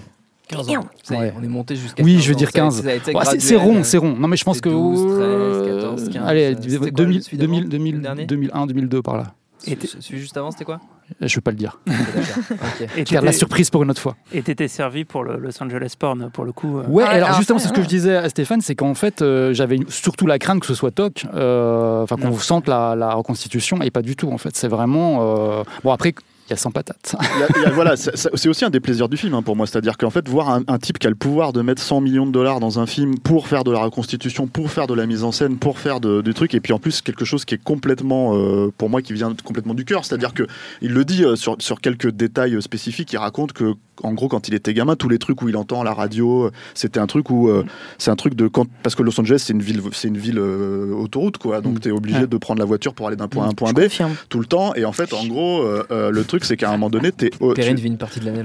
Speaker 1: 15
Speaker 4: Bien.
Speaker 1: ans. Est,
Speaker 7: Ouais.
Speaker 1: on est monté jusqu'à
Speaker 7: Oui,
Speaker 1: 15
Speaker 7: je veux dire
Speaker 1: Ça a
Speaker 7: 15.
Speaker 1: été- ça a été
Speaker 7: Ouais, c'est- rond, c'est rond. Non, mais je pense que.
Speaker 1: 12, 13,
Speaker 7: euh,
Speaker 1: 14, 15,
Speaker 7: Allez,
Speaker 1: c'était quoi,
Speaker 7: 2000,
Speaker 1: celui d'avant,
Speaker 7: 2000, 2000,
Speaker 1: le dernier
Speaker 7: 2001, 2002 par là.
Speaker 1: Et celui juste avant, c'était quoi?
Speaker 7: Je veux pas le dire.
Speaker 1: D'accord. Ok.
Speaker 3: Et
Speaker 7: Je garde la surprise pour une autre fois.
Speaker 3: et t'étais servi pour le Los Angeles Porn, pour le coup. euh.
Speaker 7: Ouais,
Speaker 4: Ah,
Speaker 7: alors justement, c'est ce que je disais à Stéphane, c'est qu'en fait, euh, j'avais surtout la crainte que ce soit toc, euh, enfin qu'on sente la, la reconstitution, et pas du tout, en fait. C'est vraiment. euh, Bon, après, il y a 100 patates.
Speaker 5: Voilà, c'est aussi un des plaisirs du film hein, pour moi. C'est-à-dire qu'en fait, voir un, type qui a le pouvoir de mettre 100 millions de dollars dans un film pour faire de la reconstitution, pour faire de la mise en scène, pour faire de- des trucs, et puis en plus quelque chose qui est complètement, euh, pour moi, qui vient complètement du cœur. C'est-à-dire que il le dit euh, sur, sur quelques détails euh, spécifiques. Il raconte que, en gros, quand il était gamin, tous les trucs où il entend la radio, c'était un truc où euh, c'est un truc de quand parce que Los Angeles c'est une ville, c'est une ville euh, autoroute quoi. Donc
Speaker 7: Mm.
Speaker 5: tu es obligé
Speaker 7: Ouais.
Speaker 5: de prendre la voiture pour aller d'un point A à un point
Speaker 4: Je
Speaker 5: B
Speaker 4: confirme.
Speaker 5: tout le temps. Et en fait, en gros, euh, euh, le truc c'est qu'à un moment donné, t'es oh, tu-
Speaker 1: Perrine vit une partie de l'année.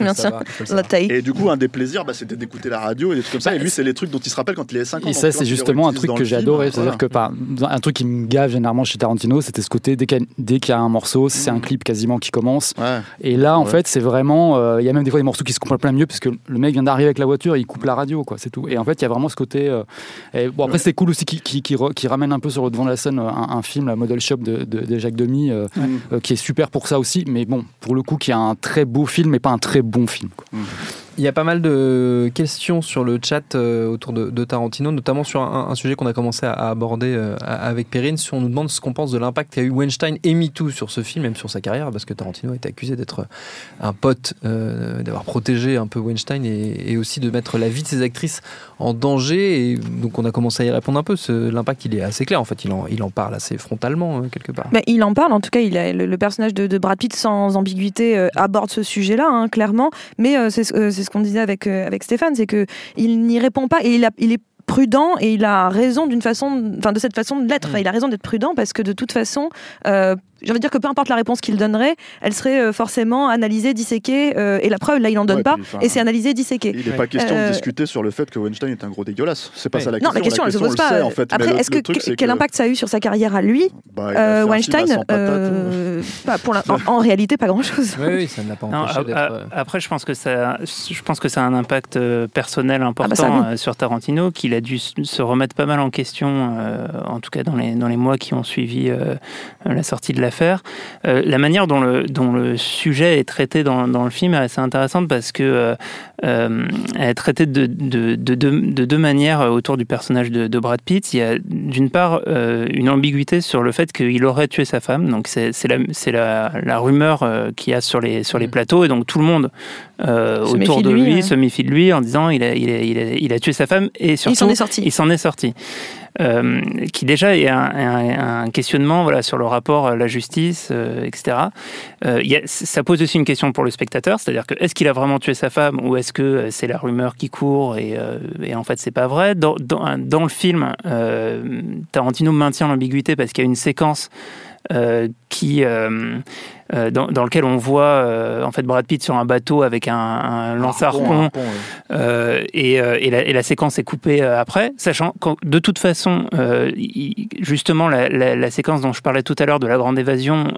Speaker 4: Bien
Speaker 1: Ça
Speaker 4: sûr. La taille.
Speaker 5: Et du coup, un des plaisirs, bah, c'était d'écouter la radio et des trucs comme ça. Et lui, c'est les trucs dont il se rappelle quand il avait 5 ans.
Speaker 7: Et ça, c'est justement un truc que j'ai adoré. C'est-à-dire que par- un truc qui me gave généralement chez Tarantino, c'était ce côté, dès qu'il y, a- un morceau, c'est un clip quasiment qui commence. Et là, en fait, c'est vraiment. Euh, Il y a même des fois des morceaux qui se plein mieux, parce que le mec vient d'arriver avec la voiture, il coupe la radio, quoi, c'est tout. Et en fait, il y a vraiment ce côté. euh, et bon, après, c'est cool aussi qui, qui re- qui ramène un peu sur le devant de la scène euh, un, un film, la Model Shop de, de- de Jacques Demy, qui est super pour ça aussi. Mais bon, pour le coup, qui a un très beau film, mais pas un très bon film. quoi.
Speaker 1: Il y a pas mal de questions sur le chat euh, autour de, Tarantino, notamment sur un, sujet qu'on a commencé à, aborder euh, avec Perrine. Si on nous demande ce qu'on pense de l'impact qu'a eu Weinstein et MeToo sur ce film, même sur sa carrière, parce que Tarantino a accusé d'être un pote, euh, d'avoir protégé un peu Weinstein et, aussi de mettre la vie de ses actrices en danger. Donc on a commencé à y répondre un peu. L'impact, il est assez clair. En fait, il en, parle assez frontalement quelque part.
Speaker 4: Bah, il en parle, en tout cas, le, personnage de, Brad Pitt, sans ambiguïté, aborde ce sujet-là, hein, clairement. Mais c'est ce- c'est ce qu'on disait avec, euh, avec Stéphane, c'est que il n'y répond pas et il, a, il est prudent et il a raison d'une façon, enfin de cette façon de l'être.
Speaker 1: Mm.
Speaker 4: Enfin, il a raison d'être prudent parce que de toute façon, euh, j'ai envie de dire que peu importe la réponse qu'il donnerait, elle serait euh, forcément analysée, disséquée. euh, et la preuve, là, il en donne
Speaker 5: Ouais,
Speaker 4: pas.
Speaker 5: puis, enfin,
Speaker 4: et c'est analysé, disséqué.
Speaker 5: Il n'est pas question
Speaker 4: Euh,
Speaker 5: de discuter sur le fait que Weinstein est un gros dégueulasse. C'est pas
Speaker 1: Ouais.
Speaker 5: ça la
Speaker 4: Non,
Speaker 5: question.
Speaker 4: la question, elle se
Speaker 5: on
Speaker 4: pose pas.
Speaker 5: sait, en fait. Mais
Speaker 4: Après, est-ce que quel
Speaker 5: que,
Speaker 4: impact ça a eu sur sa carrière à lui
Speaker 5: bah,
Speaker 4: Euh, Weinstein,
Speaker 5: 100 patates.
Speaker 4: euh, pas pour la- en, en réalité, pas grand-chose.
Speaker 1: Oui, oui, ça ne l'a pas empêché d'être. euh,
Speaker 3: après, je pense que ça, je pense que ça a un impact euh, personnel important
Speaker 4: bah
Speaker 3: euh, sur Tarantino, qu'il a dû se remettre pas mal en question, euh, en tout cas dans les dans les mois qui ont suivi euh, la sortie de la l'affaire. Euh, la manière dont le, dont le sujet est traité dans, dans le film est assez intéressante parce que euh, euh, elle est traitée de, de, de, de- de deux manières autour du personnage de, Brad Pitt. Il y a d'une part euh, une ambiguïté sur le fait qu'il aurait tué sa femme. Donc c'est la, c'est la, la rumeur euh, qu'il y a sur les, sur les plateaux et donc tout le monde euh, autour de lui, se méfie de lui en disant il a, il a, il a, il a tué sa femme et surtout
Speaker 4: Il s'en est sorti.
Speaker 3: il s'en est sorti. Euh, qui déjà est un, questionnement voilà, sur le rapport à la justice, euh, etc. Euh, ça pose aussi une question pour le spectateur, c'est-à-dire que est-ce qu'il a vraiment tué sa femme ou est-ce que c'est la rumeur qui court et, en fait c'est pas vrai? Dans, le film, Tarantino maintient l'ambiguïté parce qu'il y a une séquence qui euh, dans, dans lequel on voit euh, en fait Brad Pitt sur un bateau avec un, un lance-harpon euh, et, et, la, et la séquence est coupée après, sachant que de toute façon, il- justement, la, la- la séquence dont je parlais tout à l'heure de la grande évasion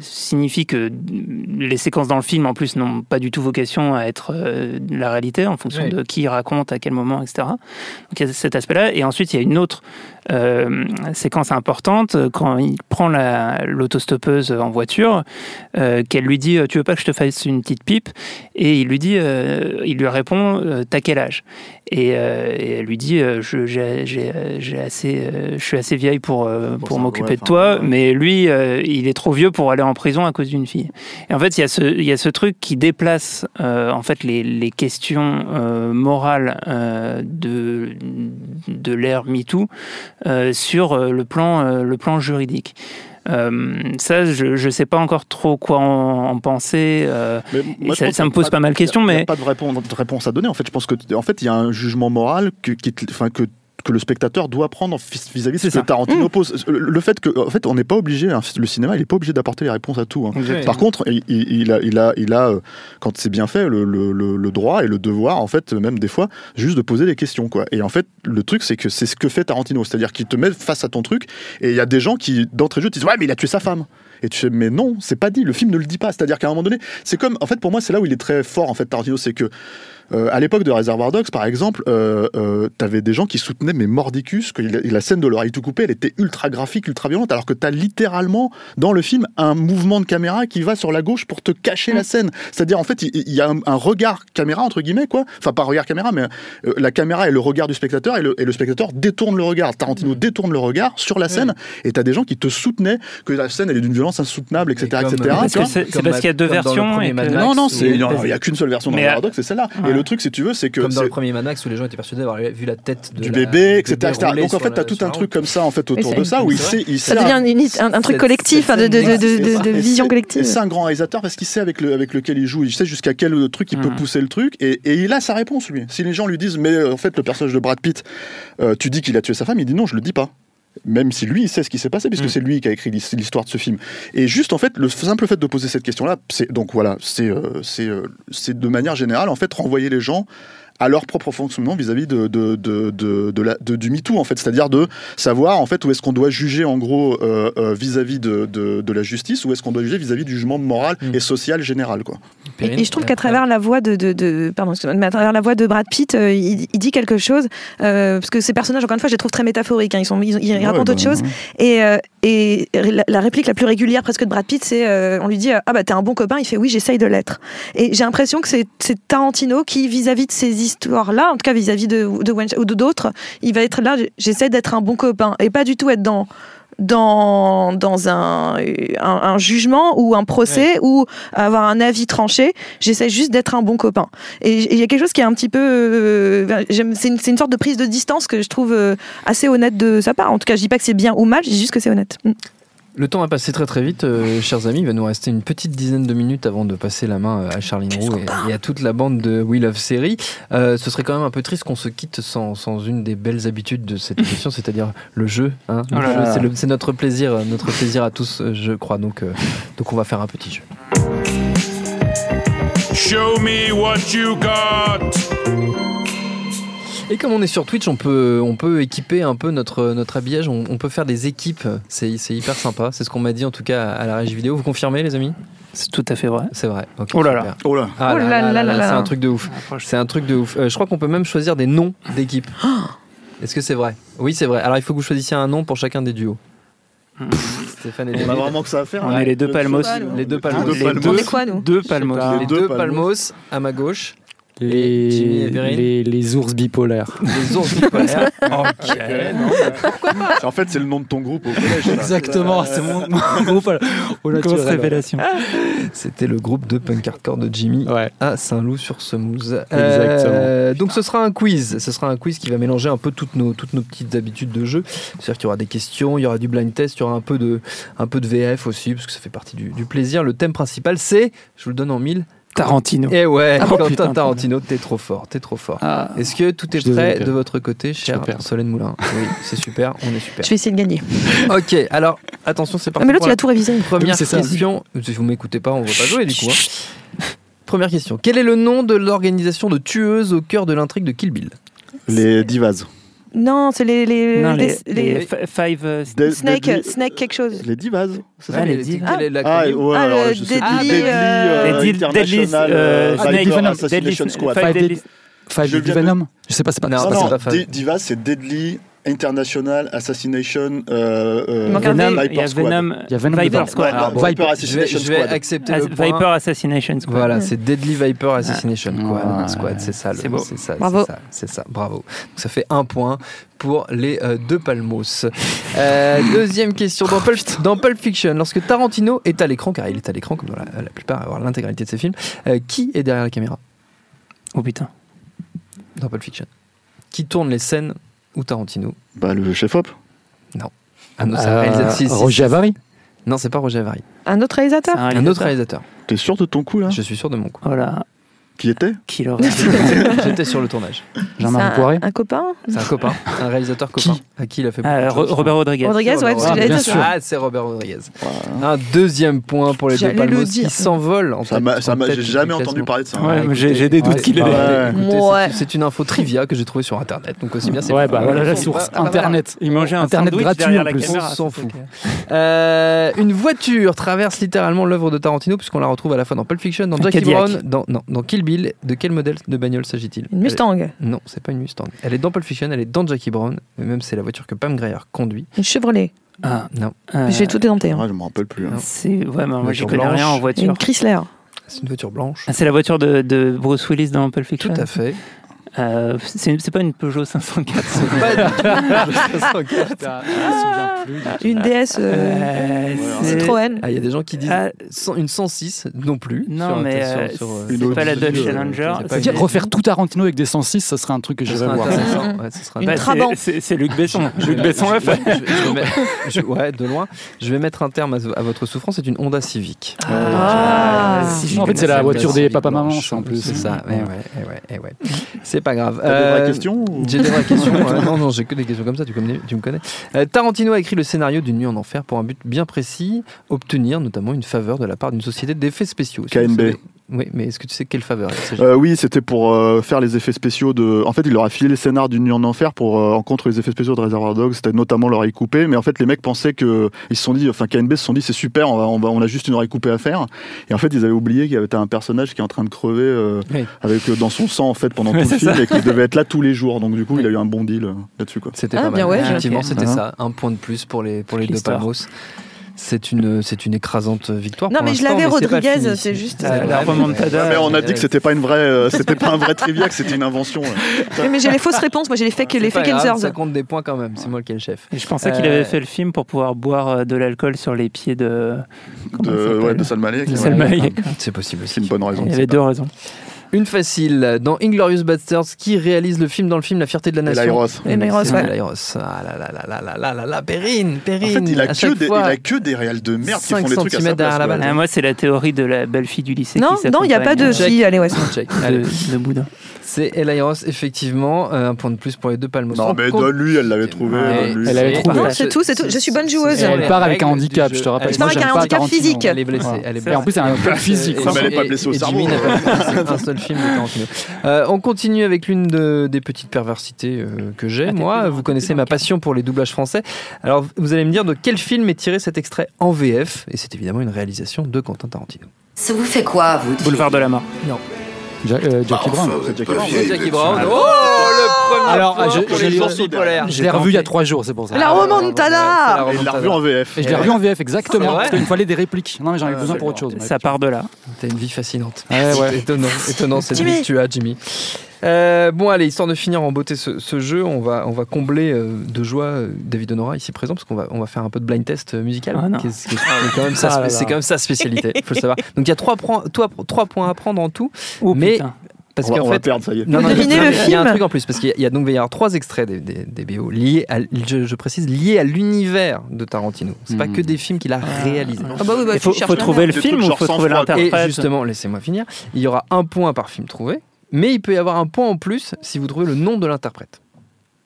Speaker 3: signifie que les séquences dans le film, en plus, n'ont pas du tout vocation à être la réalité en fonction
Speaker 1: Oui.
Speaker 3: de qui raconte, à quel moment, etc. Donc il y a cet aspect-là. Et ensuite, il y a une autre séquence importante quand il prend la- l'autostoppeuse en voiture, euh, qu'elle lui dit Tu veux pas que je te fasse une petite pipe? Et il lui dit euh, il lui répond euh, T'as quel âge? Et, euh, et elle lui dit euh, je, j'ai, j'ai- j'ai assez, euh, je suis assez vieille pour, euh, m'occuper
Speaker 5: ouais,
Speaker 3: de toi,
Speaker 5: ouais.
Speaker 3: mais lui, euh, il est trop vieux pour aller en prison à cause d'une fille. Et en fait, il y a ce, il y a ce truc qui déplace euh, en fait les, les questions euh, morales euh, de, de l'ère MeToo euh, sur euh, le plan, euh, le plan juridique. Euh, ça, je ne sais pas encore trop quoi en, en penser. euh,
Speaker 5: Mais moi,
Speaker 3: ça, me pose
Speaker 5: pas-
Speaker 3: pas mal de questions,
Speaker 5: Il n'y a
Speaker 3: mais
Speaker 5: pas de réponse, de réponse à donner. En fait, je pense que en fait, il y a un jugement moral que, qui, enfin, que que le spectateur doit prendre vis- vis-à-vis de ce
Speaker 3: ça.
Speaker 5: que Tarantino pose. Le fait que, en fait, on n'est pas obligé, hein, le cinéma, il n'est pas obligé d'apporter les réponses à tout. hein. Par contre, il, a, il a, il a, euh, quand c'est bien fait, le, le- le- le droit et le devoir, en fait, même des fois, juste de poser des questions, quoi. Et en fait, le truc, c'est que c'est ce que fait Tarantino, c'est-à-dire qu'il te met face à ton truc, et il y a des gens qui, d'entrée de jeu, te disent ouais, mais il a tué sa femme. Et tu fais mais non, c'est pas dit, le film ne le dit pas. C'est-à-dire qu'à un moment donné, c'est comme, en fait, pour moi, c'est là où il est très fort, en fait, Tarantino, c'est que euh, à l'époque de Reservoir Dogs, par exemple, euh, euh, t'avais des gens qui soutenaient mais mordicus que la scène de l'oreille tout coupée, elle était ultra graphique, ultra violente, alors que t'as littéralement dans le film un mouvement de caméra qui va sur la gauche pour te cacher la scène. C'est-à-dire en fait, il y, a un, un regard caméra entre guillemets quoi. Enfin pas regard caméra, mais euh, la caméra est le regard du spectateur et le, et le spectateur détourne le regard. Tarantino détourne le regard sur la scène et t'as des gens qui te soutenaient que la scène elle est d'une violence insoutenable, etc., etc.
Speaker 1: euh,
Speaker 3: c'est parce qu'il y a deux versions. et que-
Speaker 5: non, non,
Speaker 1: il
Speaker 5: n'y a qu'une seule version le
Speaker 3: euh,
Speaker 5: paradoxe, c'est celle-là.
Speaker 3: ouais.
Speaker 5: Et le truc, si tu veux, c'est que
Speaker 1: Comme dans le premier Mad Max où les gens étaient persuadés d'avoir vu la tête de
Speaker 5: du
Speaker 1: la-
Speaker 5: bébé,
Speaker 1: du
Speaker 5: etc. etc. Donc en fait, t'as tout un truc comme ça en fait autour de ça où il
Speaker 1: c'est
Speaker 5: sait, il
Speaker 4: Ça devient un, truc collectif, hein, de, vision collective.
Speaker 5: C'est un grand réalisateur parce qu'il sait avec, le, avec lequel il joue, il sait jusqu'à quel truc il peut
Speaker 3: Mhm.
Speaker 5: pousser le truc et, il a sa réponse lui. Si les gens lui disent mais en fait le personnage de Brad Pitt, euh, tu dis qu'il a tué sa femme, il dit non je le dis pas. Même si lui il sait ce qui s'est passé puisque
Speaker 3: Mhm.
Speaker 5: c'est lui qui a écrit l'his- l'histoire de ce film. Et juste en fait le simple fait de poser cette question là, c'est donc voilà c'est euh, euh, c'est de manière générale en fait renvoyer les gens à leur propre fonctionnement vis-à-vis de, de, de, de, de la, de- du MeToo, en fait. C'est-à-dire de savoir, en fait, où est-ce qu'on doit juger, en gros, euh, euh, vis-à-vis de, de, de la justice, ou est-ce qu'on doit juger vis-à-vis du jugement moral
Speaker 1: Mm.
Speaker 5: et social général, quoi.
Speaker 4: Et, et je trouve qu'à travers la voix de, de, de- pardon, mais à travers la voix de Brad Pitt, euh, il, il dit quelque chose euh, parce que ces personnages, encore une fois, je les trouve très métaphoriques. hein, ils sont, ils, ils
Speaker 5: Ouais,
Speaker 4: racontent
Speaker 5: bah,
Speaker 4: autre chose.
Speaker 5: ouais.
Speaker 4: Et, euh, et la, la réplique la plus régulière presque de Brad Pitt, c'est euh, on lui dit ah bah t'es un bon copain. Il fait oui, j'essaye de l'être. Et j'ai l'impression que c'est c'est Tarantino qui vis-à-vis de ces histoires-là, en tout cas vis-à-vis de, de Wen- ou de d'autres, il va être là. J'essaie d'être un bon copain et pas du tout être dans dans, dans un, un, un jugement ou un procès ou avoir un avis tranché. J'essaie juste d'être un bon copain. Et il y a quelque chose qui est un petit peu. euh, c'est une, c'est une sorte de prise de distance que je trouve euh, assez honnête de sa part. En tout cas, je dis pas que c'est bien ou mal, je dis juste que c'est honnête.
Speaker 1: Le temps a passé très très vite, euh, chers amis. Il va nous rester une petite dizaine de minutes avant de passer la main euh, à Charline Roux et, et à toute la bande de We Love Série. Euh, ce serait quand même un peu triste qu'on se quitte sans, sans une des belles habitudes de cette émission, c'est-à-dire le jeu. hein. Le
Speaker 3: Oh là
Speaker 1: jeu,
Speaker 3: là.
Speaker 1: c'est notre plaisir, notre plaisir à tous, je crois. Donc, euh, donc on va faire un petit jeu.
Speaker 8: Show me what you got.
Speaker 1: Et comme on est sur Twitch, on peut, on peut équiper un peu notre, notre habillage. On, on peut faire des équipes. C'est c'est hyper sympa. C'est ce qu'on m'a dit en tout cas à la régie vidéo. Vous confirmez, les amis?
Speaker 3: C'est tout à fait vrai.
Speaker 1: C'est vrai.
Speaker 3: Oh là là.
Speaker 1: super.
Speaker 5: Oh là
Speaker 1: Ah
Speaker 4: Oh
Speaker 1: là
Speaker 4: là
Speaker 1: là
Speaker 4: là
Speaker 1: c'est un truc de ouf. C'est un truc de ouf. Euh, je crois qu'on peut même choisir des noms d'équipes. Est-ce que c'est vrai? Oui, c'est vrai. Alors il faut que vous choisissiez un nom pour chacun des duos. Stéphane et
Speaker 5: On a vraiment que ça à faire.
Speaker 3: On
Speaker 5: hein.
Speaker 3: est les deux palmos.
Speaker 1: Les deux palmos.
Speaker 5: deux
Speaker 3: Les
Speaker 5: palmos.
Speaker 4: On est quoi, nous?
Speaker 3: Deux palmos.
Speaker 1: Les
Speaker 5: deux
Speaker 1: deux
Speaker 5: palmos.
Speaker 1: palmos à ma gauche.
Speaker 7: Les,
Speaker 1: Perrine
Speaker 7: les, les ours bipolaires.
Speaker 1: Les ours bipolaires. ok. non,
Speaker 5: En fait, c'est le nom de ton groupe au collège.
Speaker 7: Exactement, c'est mon, mon groupe au
Speaker 3: Grosse
Speaker 7: naturel.
Speaker 3: révélation.
Speaker 1: C'était le groupe de punk hardcore de Jimmy
Speaker 7: Ouais.
Speaker 1: à Saint-Loup-sur-Semouse.
Speaker 7: Exactement.
Speaker 1: Euh, donc ce sera un quiz. Ce sera un quiz qui va mélanger un peu toutes nos, toutes nos petites habitudes de jeu. C'est-à-dire qu'il y aura des questions, il y aura du blind test, il y aura un peu de, un peu de VF aussi, parce que ça fait partie du, du plaisir. Le thème principal, c'est, je vous le donne en mille.
Speaker 3: Tarantino.
Speaker 1: Eh ouais,
Speaker 3: Ah
Speaker 1: Quentin
Speaker 3: putain,
Speaker 1: Tarantino, t'es trop fort, t'es trop fort.
Speaker 7: Ah,
Speaker 1: Est-ce que tout est prêt de votre côté, cher. Solène Moulin? Oui, c'est super, on est super.
Speaker 4: Je vais essayer de gagner.
Speaker 1: Ok, alors attention, c'est
Speaker 4: Ah,
Speaker 1: parti.
Speaker 4: mais l'autre, il
Speaker 1: la
Speaker 4: a tout révisé.
Speaker 1: Première
Speaker 7: Oui, c'est ça.
Speaker 1: question. Si vous m'écoutez pas, on va pas jouer du coup. hein. Première question. Quel est le nom de l'organisation de tueuses au cœur de l'intrigue de Kill Bill?
Speaker 5: Les divas.
Speaker 4: Non, c'est les, les,
Speaker 3: les, Five
Speaker 4: Snake, Snake quelque chose.
Speaker 5: Les Divas. C'est ça
Speaker 3: ouais, les Divas.
Speaker 5: Ah,
Speaker 4: ah Deadly,
Speaker 5: deadly,
Speaker 4: euh,
Speaker 3: deadly euh,
Speaker 7: Venom.
Speaker 5: Je
Speaker 7: sais pas, c'est pas.
Speaker 1: Non,
Speaker 5: Divas, c'est Deadly International Assassination euh, euh,
Speaker 4: Il manque un
Speaker 3: Venom,
Speaker 4: V.
Speaker 3: il y a
Speaker 5: Squad.
Speaker 3: Venom.
Speaker 7: Il y a Venom
Speaker 3: Viper. Squad.
Speaker 5: Ouais,
Speaker 1: bon,
Speaker 5: Viper
Speaker 1: Je vais,
Speaker 5: Assassination
Speaker 1: je vais
Speaker 5: Squad.
Speaker 1: accepter
Speaker 3: As-
Speaker 1: le point.
Speaker 3: Viper Assassination Squad.
Speaker 1: Voilà, c'est Deadly Viper Assassination Squad.
Speaker 7: Ah.
Speaker 1: Squad, c'est ça, le-
Speaker 3: C'est beau.
Speaker 1: c'est ça,
Speaker 4: Bravo.
Speaker 1: c'est ça, c'est ça, bravo. Donc ça fait un point pour les euh, deux Palmos. Euh, deuxième question dans Pulp, dans Pulp Fiction, lorsque Tarantino est à l'écran, car il est à l'écran comme dans la, la plupart, l'intégralité de ses films, euh, qui est derrière la caméra?
Speaker 3: Oh putain.
Speaker 1: dans Pulp Fiction Qui tourne les scènes où Tarantino
Speaker 5: Bah, le chef-op.
Speaker 1: Non, un
Speaker 7: Euh,
Speaker 1: réalisateur. si, si,
Speaker 7: Roger. Avary
Speaker 1: Non, c'est pas Roger Avary.
Speaker 4: Un autre réalisateur
Speaker 3: C'est
Speaker 1: Un autre réalisateur.
Speaker 5: T'es sûr de ton coup là?
Speaker 1: Je suis sûr de mon coup.
Speaker 3: Voilà.
Speaker 5: Qui était
Speaker 3: Qui l'aurait
Speaker 1: J'étais sur le tournage.
Speaker 7: Jean-Marie
Speaker 4: un-
Speaker 7: Poiré
Speaker 4: Un copain
Speaker 1: C'est un copain, un réalisateur copain. À qui il a fait
Speaker 3: Ro-
Speaker 1: choses.
Speaker 3: Robert Rodriguez.
Speaker 4: Rodriguez, ouais, parce que j'allais dire.
Speaker 1: Ah, c'est Robert Rodriguez. Un deuxième point pour les deux
Speaker 4: le
Speaker 1: Palmos
Speaker 4: dire.
Speaker 1: qui s'envolent. en
Speaker 5: Ça m'a- J'ai jamais entendu parler de ça.
Speaker 3: Ouais,
Speaker 1: Ah,
Speaker 3: j'ai des doutes
Speaker 7: ouais,
Speaker 3: qu'il est.
Speaker 1: Écoutez,
Speaker 4: Ouais.
Speaker 1: c'est- C'est une info trivia que j'ai trouvée sur internet, donc aussi bien c'est
Speaker 7: Ouais, bah voilà la source.
Speaker 1: ah, bah.
Speaker 7: Internet.
Speaker 3: Il mangeait un
Speaker 7: Internet gratuit, en
Speaker 3: la
Speaker 7: plus.
Speaker 1: On s'en fout. Euh, une voiture traverse littéralement l'œuvre de Tarantino puisqu'on la retrouve à la fois dans Pulp Fiction, dans Jackie. Brown, dans Kill Bill. De quel modèle de bagnole s'agit-il
Speaker 4: Une Mustang.
Speaker 1: Est- Non, c'est pas une Mustang. Elle est dans Pulp Fiction, elle est dans Jackie Brown, et même c'est la voiture que Pam Grier conduit.
Speaker 4: Une Chevrolet.
Speaker 3: Ah,
Speaker 1: Non,
Speaker 3: euh,
Speaker 4: J'ai tout dédenté. hein.
Speaker 5: Ouais, je me rappelle plus. hein.
Speaker 3: C'est ouais, mais moi
Speaker 1: Voiture
Speaker 3: connais rien en
Speaker 4: Une
Speaker 3: voiture.
Speaker 4: Chrysler.
Speaker 1: c'est une voiture blanche.
Speaker 3: Ah, c'est la voiture de, de Bruce Willis dans Pulp Fiction.
Speaker 1: Tout à fait.
Speaker 3: Euh, c'est pas une Peugeot 504.
Speaker 1: C'est pas une Peugeot 504.
Speaker 4: une DS euh,
Speaker 3: euh trop
Speaker 4: Citroën.
Speaker 1: Ah, il y a des gens qui disent euh, une 106 non plus.
Speaker 3: Non,
Speaker 1: sur,
Speaker 3: mais c'est pas la Dodge Challenger.
Speaker 1: Une...
Speaker 7: refaire tout Tarantino avec des 106, ça serait un truc que j'irais voir.
Speaker 3: C'est Luc Besson. Luc Besson l'a fait.
Speaker 1: Ouais, de loin. Je vais mettre un terme à votre souffrance. C'est une Honda Civic.
Speaker 4: Ah,
Speaker 7: en fait, c'est la voiture des papa-maman, en plus.
Speaker 1: C'est ça. Ouais. C'est pas grave.
Speaker 5: T'as des vraies
Speaker 1: Euh,
Speaker 5: questions ou-
Speaker 1: J'ai des vraies questions. non, non, j'ai que des questions comme ça. Tu, connais, tu me connais. Euh, Tarantino a écrit le scénario d'une nuit en enfer pour un but bien précis obtenir notamment une faveur de la part d'une société d'effets spéciaux.
Speaker 5: KNB.
Speaker 1: Oui, mais est-ce que tu sais quelle faveur
Speaker 5: Euh, oui, c'était pour euh, faire les effets spéciaux de. En fait, il leur a filé les scénars d'une nuit en enfer pour euh, en contre les effets spéciaux de Reservoir Dogs. C'était notamment l'oreille coupée, mais en fait, les mecs pensaient que ils se sont dit, enfin, KNB se sont dit, c'est super, on, va, on, va- on a juste une oreille coupée à faire. Et en fait, ils avaient oublié qu'il y avait un personnage qui est en train de crever euh,
Speaker 1: Oui.
Speaker 5: avec euh, dans son sang en fait pendant
Speaker 3: Ouais,
Speaker 5: tout le film et qui devait être là tous les jours. Donc du coup, il a eu un bon deal euh, là-dessus quoi.
Speaker 1: C'était
Speaker 4: Ah,
Speaker 1: pas
Speaker 4: bien
Speaker 1: mal.
Speaker 4: ouais.
Speaker 1: Effectivement, c'était
Speaker 5: Ah.
Speaker 1: ça. Un point de plus pour les, pour les deux. Palmos. C'est une, c'est une écrasante victoire.
Speaker 4: Non,
Speaker 1: pour
Speaker 4: mais je l'avais, Rodriguez, c'est juste-
Speaker 1: vrai,
Speaker 3: La
Speaker 1: mais-
Speaker 3: remontada.
Speaker 5: Mais on a dit que c'était pas une vraie, euh, c'était pas un vrai trivia, que c'était une invention.
Speaker 4: mais j'ai les fausses réponses. Moi, j'ai les fake,
Speaker 1: C'est
Speaker 4: les fake
Speaker 1: grave,
Speaker 4: answers.
Speaker 1: Ça compte des points quand même. C'est moi qui ai le chef.
Speaker 3: Et je pensais qu'il
Speaker 1: Euh,
Speaker 3: avait fait le film pour pouvoir boire euh, de l'alcool sur les pieds de. Comment
Speaker 5: De, ouais, de Salma Hayek.
Speaker 3: De
Speaker 5: ouais.
Speaker 3: Salma Hayek.
Speaker 1: C'est possible aussi.
Speaker 5: C'est une bonne raison.
Speaker 3: Il y avait deux raisons.
Speaker 1: Une facile. Dans Inglorious Bastards, qui réalise le film dans le film La fierté de la
Speaker 5: Et
Speaker 1: nation
Speaker 5: Lairos.
Speaker 4: Et Lairos, ouais.
Speaker 1: Lairos. Ah là là là là là là là là, Perrine,
Speaker 5: En
Speaker 1: Perrine.
Speaker 5: fait, il a, que des, il
Speaker 1: fois.
Speaker 5: a que des réals de merde qui
Speaker 1: 5
Speaker 5: font des trucs à sa place.
Speaker 1: la balle.
Speaker 3: Ah, moi, c'est la théorie de la belle fille du lycée
Speaker 4: Non,
Speaker 3: qui
Speaker 4: non, il n'y a pas de fille. Allez, ouais.
Speaker 3: De, de Boudin.
Speaker 1: C'est Elairos, effectivement. Euh, un point de plus pour les deux palmos.
Speaker 5: Non,
Speaker 1: On
Speaker 5: mais donne-lui, elle l'avait trouvé.
Speaker 1: Ouais.
Speaker 7: Elle avait
Speaker 1: c'est-
Speaker 7: trouvé.
Speaker 4: Non, c'est tout, c'est tout. Je suis bonne joueuse.
Speaker 7: Elle part avec un handicap, je te rappelle.
Speaker 1: Elle
Speaker 7: Moi,
Speaker 4: avec un
Speaker 7: pas
Speaker 4: handicap
Speaker 7: Tarantino.
Speaker 4: physique.
Speaker 1: Elle est blessée. Elle est
Speaker 7: Et
Speaker 1: blessée.
Speaker 7: en plus, c'est un peu physique.
Speaker 1: Et-
Speaker 7: quoi.
Speaker 5: Mais elle est pas
Speaker 1: et-
Speaker 5: blessée au
Speaker 1: et
Speaker 5: cerveau, hein.
Speaker 1: pas un seul film de Tarantino. Euh, on continue avec l'une de- des petites perversités euh, que j'ai.
Speaker 3: Ah,
Speaker 1: Moi, vous connaissez ma passion pour les doublages français. Alors, vous allez me dire de quel film est tiré cet extrait en VF Et c'est évidemment une réalisation de Quentin Tarantino.
Speaker 9: Ça vous fait quoi, vous
Speaker 3: Boulevard de la mort.
Speaker 7: Ja- euh, Jackie Brown.
Speaker 5: Jackie
Speaker 6: Pas
Speaker 5: Brown.
Speaker 6: vieille,
Speaker 1: Jackie
Speaker 6: mais
Speaker 1: Brown. Oh, le
Speaker 7: Alors,
Speaker 1: point
Speaker 7: je-
Speaker 1: pour
Speaker 7: je
Speaker 1: les
Speaker 7: l'ai-. Je l'ai revu il y a trois jours, c'est pour ça.
Speaker 4: La remontada
Speaker 5: Et il l'a revu en VF.
Speaker 7: Et je l'ai revu en VF, exactement. Parce qu'il me fallait des répliques. Non, mais j'en ai besoin pour autre chose.
Speaker 3: Ça part de là.
Speaker 1: T'as une vie fascinante.
Speaker 7: Ouais, ouais.
Speaker 1: Étonnant, étonnant cette vie que tu as, Jimmy. Euh, bon, allez, histoire de finir en beauté ce, ce jeu, on va, on va combler euh, de joie euh, David Honora ici présent, parce qu'on va, on va faire un peu de blind test musical.
Speaker 3: Ah non.
Speaker 1: qui est- qui est- qui est quand même sa-
Speaker 7: Ah là là.
Speaker 1: c'est quand même sa spécialité, il faut le savoir. Donc il y a trois, points- toi, trois points à prendre en tout,
Speaker 3: Oh
Speaker 1: mais
Speaker 3: putain.
Speaker 1: parce qu'en fait.
Speaker 5: perdre, ça y est.
Speaker 1: Non, non, il y a-
Speaker 4: Devinez le
Speaker 1: il y a un
Speaker 4: film.
Speaker 1: truc en plus, parce qu'il y y a donc il va y avoir trois extraits des, des, des BO liés à, je, je précise, liés à l'univers de Tarantino. C'est pas
Speaker 7: Mhm.
Speaker 1: que des films qu'il a réalisés.
Speaker 4: Ah bah oui, bah,
Speaker 3: Il faut, faut trouver le film ou faut trouver
Speaker 5: quoi.
Speaker 1: Et
Speaker 3: l'interprète
Speaker 1: justement, laissez-moi finir, il y aura un point par film trouvé, mais il peut y avoir un point en plus si vous trouvez le nom de l'interprète.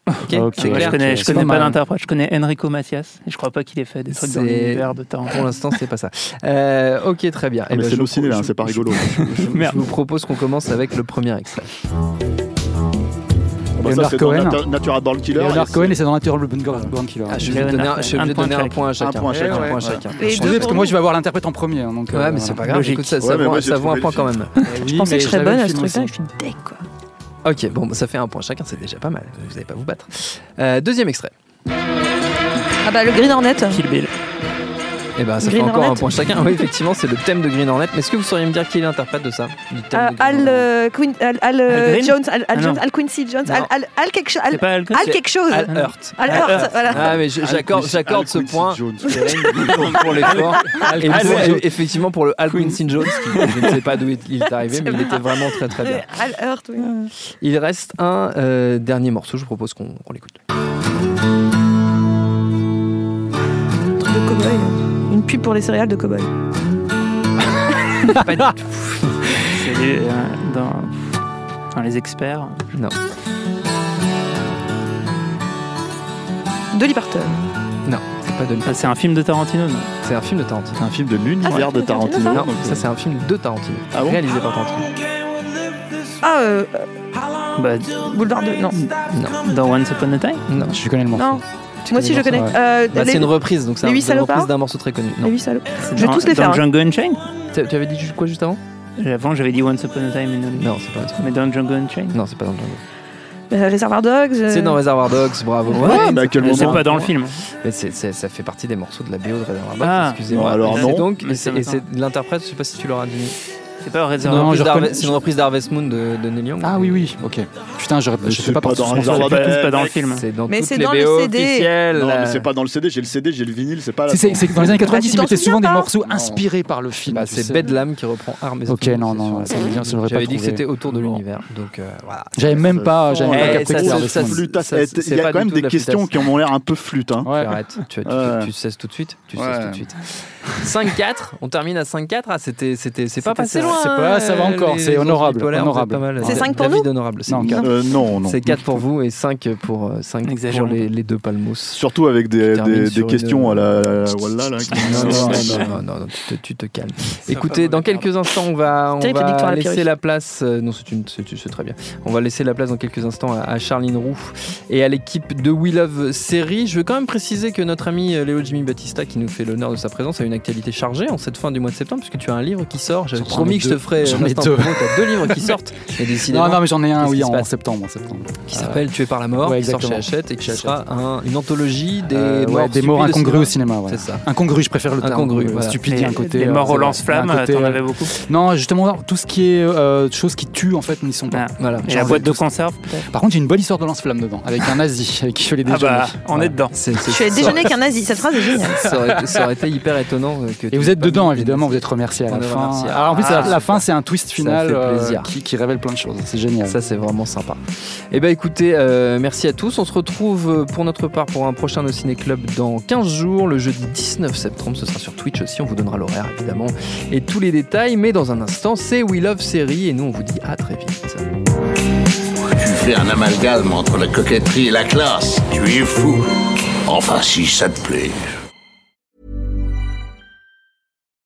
Speaker 1: Ok,
Speaker 7: Ok.
Speaker 1: C'est
Speaker 3: Ouais,
Speaker 1: clair
Speaker 3: je connais, je connais
Speaker 7: pas
Speaker 3: d'interprète, je connais Enrico Macias. Et je crois pas qu'il ait fait des trucs dans l'univers de Tarantino.
Speaker 1: Pour l'instant, c'est pas ça. Euh, ok, très bien.
Speaker 5: Ah,
Speaker 1: Eh
Speaker 5: mais
Speaker 1: ben,
Speaker 5: c'est
Speaker 1: je
Speaker 5: ciné,
Speaker 1: pro-
Speaker 5: hein, c'est pas
Speaker 1: je-
Speaker 5: rigolo.
Speaker 1: Je vous propose qu'on commence avec le premier extrait.
Speaker 5: Bah, ça,
Speaker 7: Leonard
Speaker 5: dans
Speaker 7: Cohen.
Speaker 5: Natu- Natural Born Killer.
Speaker 7: Leonard
Speaker 5: et
Speaker 7: Cohen
Speaker 5: c'est-
Speaker 7: et c'est dans Natural Born Killer.
Speaker 1: Ah, je vais donner un, je donner un point à chacun.
Speaker 5: point chacun,
Speaker 1: Un
Speaker 5: ouais,
Speaker 1: point
Speaker 5: ouais.
Speaker 1: chacun.
Speaker 7: Je désolé parce que moi je vais avoir l'interprète en premier. Donc,
Speaker 1: Ouais,
Speaker 7: euh,
Speaker 1: mais c'est pas grave.
Speaker 3: Logique.
Speaker 1: Écoute, ça,
Speaker 5: Ouais,
Speaker 1: vaut, ça un point quand même.
Speaker 4: Je pensais que je serais bonne à ce truc-là, je suis une deck quoi.
Speaker 1: Ok, bon, ça fait un point chacun, c'est déjà pas mal. Vous n'allez pas vous battre. Euh, deuxième extrait.
Speaker 4: Ah bah le Green Hornet.
Speaker 3: Kill Bill.
Speaker 1: Et ben, ça
Speaker 4: Green
Speaker 1: fait encore
Speaker 4: Hornet.
Speaker 1: un point chacun. Oui, effectivement, c'est le thème de Green Hornet. Mais est-ce que vous sauriez me dire qui est l'interprète de ça du thème
Speaker 4: Euh,
Speaker 1: de Green
Speaker 4: Al,
Speaker 1: Hornet
Speaker 4: euh, Quin- Al, Al, euh,
Speaker 3: Green
Speaker 4: Jones, Al, Al
Speaker 3: Ah,
Speaker 4: Jones,
Speaker 3: non.
Speaker 4: Al Quincy Jones,
Speaker 1: Non.
Speaker 4: Al, Al, Al quelque chose,
Speaker 3: C'est
Speaker 4: Al,
Speaker 3: pas Al
Speaker 4: Al quelque chose,
Speaker 1: Al Hurt.
Speaker 4: Al
Speaker 3: Al
Speaker 4: Hurt,
Speaker 3: Hurt.
Speaker 4: voilà.
Speaker 1: Ah, mais je- j'accorde, j'accorde ce
Speaker 5: Quincy
Speaker 1: point. Pour l'effort. Et
Speaker 3: Al-
Speaker 1: pour-
Speaker 3: Al-
Speaker 1: effectivement, pour le Al Quincy Jones, qui, je ne sais pas d'où il est arrivé, mais il était vraiment très très bien.
Speaker 4: Al Hurt, oui.
Speaker 1: Il reste un euh, dernier morceau, je vous propose qu'on qu'on l'écoute.
Speaker 4: Un truc de cowboy. Pub pour les céréales de cowboy.
Speaker 1: Pas du tout.
Speaker 3: C'est les, euh, dans, dans les experts.
Speaker 1: Non.
Speaker 4: Dolly Parton.
Speaker 1: Non, c'est pas de
Speaker 3: Ah, c'est un film de Tarantino, non
Speaker 1: C'est un film de Tarantino.
Speaker 5: C'est un film de l'univers
Speaker 4: Ah,
Speaker 5: de Tarantino.
Speaker 1: Non, ça
Speaker 5: euh,
Speaker 1: c'est un film de Tarantino.
Speaker 5: Ah bon
Speaker 1: réalisé par Tarantino.
Speaker 4: Ah, euh,
Speaker 3: bah,
Speaker 4: Boulevard de. Non.
Speaker 1: Non,
Speaker 3: Dans Once Upon a Time
Speaker 1: non.
Speaker 7: Je connais le morceau.
Speaker 4: Non. Moi aussi je connais.
Speaker 7: Ouais.
Speaker 4: Euh,
Speaker 1: Bah,
Speaker 4: les-
Speaker 1: c'est une reprise, donc c'est c'est une
Speaker 4: salopards
Speaker 1: reprise d'un morceau très connu. Non.
Speaker 4: les huit salauds.
Speaker 3: C'est
Speaker 4: Je vais
Speaker 3: dans-
Speaker 4: tous les
Speaker 3: dans
Speaker 4: faire. hein.
Speaker 3: Django Unchained
Speaker 1: Tu avais dit quoi juste avant
Speaker 3: Avant, j'avais dit Once Upon a Time in Hollywood.
Speaker 1: Non, c'est pas ça.
Speaker 3: Mais dans Django Unchained?
Speaker 1: Non, c'est pas dans Django.
Speaker 4: Euh, Reservoir Dogs. euh,
Speaker 1: C'est dans Reservoir Dogs, bravo.
Speaker 5: Ouais, mais à quel
Speaker 3: Mais C'est
Speaker 5: moment
Speaker 3: pas dans le film.
Speaker 1: Mais c'est- c'est- ça fait partie des morceaux de la BO de Reservoir Dogs,
Speaker 3: Ah.
Speaker 1: excusez-moi.
Speaker 5: Alors non.
Speaker 1: c'est donc, et c'est et c'est l'interprète, je sais pas si tu l'auras dit.
Speaker 3: C'est pas
Speaker 7: Non,
Speaker 1: reprise
Speaker 7: je
Speaker 1: d'Harve-
Speaker 7: reconnais-
Speaker 1: c'est une reprise d'Harvest Moon de, de Neil Young.
Speaker 7: Ah oui, oui, ok. Putain, je je sais pas
Speaker 5: pas
Speaker 7: par
Speaker 5: dans
Speaker 7: ce
Speaker 5: Reservoir
Speaker 7: morceau.
Speaker 5: Dogs.
Speaker 3: C'est pas dans le film.
Speaker 1: C'est dans
Speaker 4: Mais
Speaker 1: toutes
Speaker 4: c'est
Speaker 1: les
Speaker 4: dans le
Speaker 1: BO
Speaker 4: CD.
Speaker 1: officielles.
Speaker 5: Non, mais c'est pas dans le CD, j'ai le CD, j'ai le vinyle, c'est pas là.
Speaker 7: C'est- C'est c'est que dans les années 90,
Speaker 4: Bah, tu
Speaker 7: ils
Speaker 4: t'en
Speaker 7: mettaient souvent des
Speaker 4: souviens pas
Speaker 7: morceaux inspirés par le film.
Speaker 1: Bah,
Speaker 7: tu
Speaker 1: c'est
Speaker 7: sais.
Speaker 1: Bedlam qui reprend Harvest
Speaker 7: Ok, non,
Speaker 1: c'est
Speaker 7: non, ça veut
Speaker 1: BO.
Speaker 7: dire, ça,
Speaker 1: J'avais
Speaker 7: pas
Speaker 1: dit que
Speaker 7: trouvé.
Speaker 1: c'était autour de l'univers. Donc euh, voilà.
Speaker 7: J'avais même pas, j'avais même
Speaker 1: Eh,
Speaker 7: pas capté
Speaker 1: ça,
Speaker 7: que
Speaker 1: ça,
Speaker 7: c'était
Speaker 1: ça,
Speaker 7: Harvest Moon.
Speaker 5: Flûte,
Speaker 1: Ça, c'est
Speaker 5: il y a quand
Speaker 1: du
Speaker 5: même
Speaker 1: tout
Speaker 5: des
Speaker 1: de la
Speaker 5: questions qui ont l'air un peu flûte. Hein.
Speaker 7: Ouais.
Speaker 1: Tu arrêtes, tu, tu,
Speaker 5: Ouais.
Speaker 1: tu cesses tout de suite. Tu
Speaker 5: Ouais.
Speaker 1: cesses tout de suite. 5-4, on termine à 5-4. Ah, c'était, c'était, c'est pas passé
Speaker 3: ça.
Speaker 1: loin.
Speaker 7: C'est pas- ça va encore,
Speaker 1: les
Speaker 7: c'est honorable, honorable.
Speaker 1: pas mal.
Speaker 4: C'est cinq pour
Speaker 1: David
Speaker 4: nous
Speaker 1: honorable. C'est,
Speaker 7: Non,
Speaker 1: bien.
Speaker 7: quatre.
Speaker 5: Euh, non, non.
Speaker 1: c'est 4 pour vous et 5 pour, euh, 5 pour
Speaker 3: Exagérons.
Speaker 1: les, les deux palmos.
Speaker 5: Surtout avec des,
Speaker 1: une-
Speaker 5: questions à la, là.
Speaker 1: Non, non, non, non, non, non, non, tu, te, tu te calmes. Écoutez, dans quelques instants, on va, on va laisser la place. euh, non, c'est, une, c'est, c'est très bien. On va laisser la place dans quelques instants à, à Charline Roux et à l'équipe de We Love Série. Je veux quand même préciser que notre ami euh, Léo Jimmy Battista, qui nous fait l'honneur de sa présence, a une actualité chargée en cette fin du mois de septembre, puisque tu as un livre qui sort. J'avais promis que je te ferais
Speaker 7: J'en
Speaker 1: euh,
Speaker 7: ai deux.
Speaker 1: T'as deux livres qui sortent. Et décidément,
Speaker 7: Non, non, mais j'en ai un, oui, en septembre. En septembre.
Speaker 1: qui s'appelle Tué par la mort,
Speaker 7: Ouais,
Speaker 1: qui sort chez
Speaker 7: exactement.
Speaker 1: Hachette et qui sera un- une anthologie des
Speaker 7: Euh, ouais,
Speaker 1: morts,
Speaker 7: des morts
Speaker 1: stupides de
Speaker 7: incongrus au
Speaker 1: cinéma.
Speaker 7: ouais.
Speaker 1: C'est ça.
Speaker 7: Incongru, je préfère le terme.
Speaker 1: Incongru,
Speaker 7: euh,
Speaker 1: voilà.
Speaker 7: Stupide, il y a un côté.
Speaker 3: Les
Speaker 7: euh,
Speaker 3: morts au
Speaker 7: c'est vrai.
Speaker 3: lance-flamme, t'en
Speaker 7: euh,
Speaker 3: avais beaucoup
Speaker 7: Non, justement, tout ce qui est euh, choses qui tuent, en fait, n'y sont pas.
Speaker 3: Ah.
Speaker 1: Voilà.
Speaker 3: Et la boîte de conserve,
Speaker 7: Par contre, j'ai une bonne histoire de lance-flamme dedans, avec un nazi avec qui je fais les
Speaker 3: Ah
Speaker 7: déjeuners.
Speaker 3: bah, on est dedans.
Speaker 4: Je suis déjeuner avec un nazi. Cette phrase est géniale.
Speaker 1: ça aurait, été- ça aurait été hyper étonnant euh, que
Speaker 7: Et vous êtes dedans, évidemment, vous êtes remercié à la fin. Alors en plus,
Speaker 1: Ah,
Speaker 7: la fin, c'est un twist final
Speaker 1: fait
Speaker 7: euh,
Speaker 1: plaisir.
Speaker 7: qui, qui révèle plein de choses. C'est génial.
Speaker 1: Ça, c'est vraiment sympa. Eh bien, écoutez, euh, merci à tous. On se retrouve pour notre part pour un prochain No Ciné Club dans 15 jours, le jeudi 19 septembre. Ce sera sur Twitch aussi. On vous donnera l'horaire, évidemment, et tous les détails. Mais dans un instant, c'est We Love Série. Et nous, on vous dit à très vite.
Speaker 6: Tu fais un amalgame entre la coquetterie et la classe. Tu es fou. Enfin, si ça te plaît.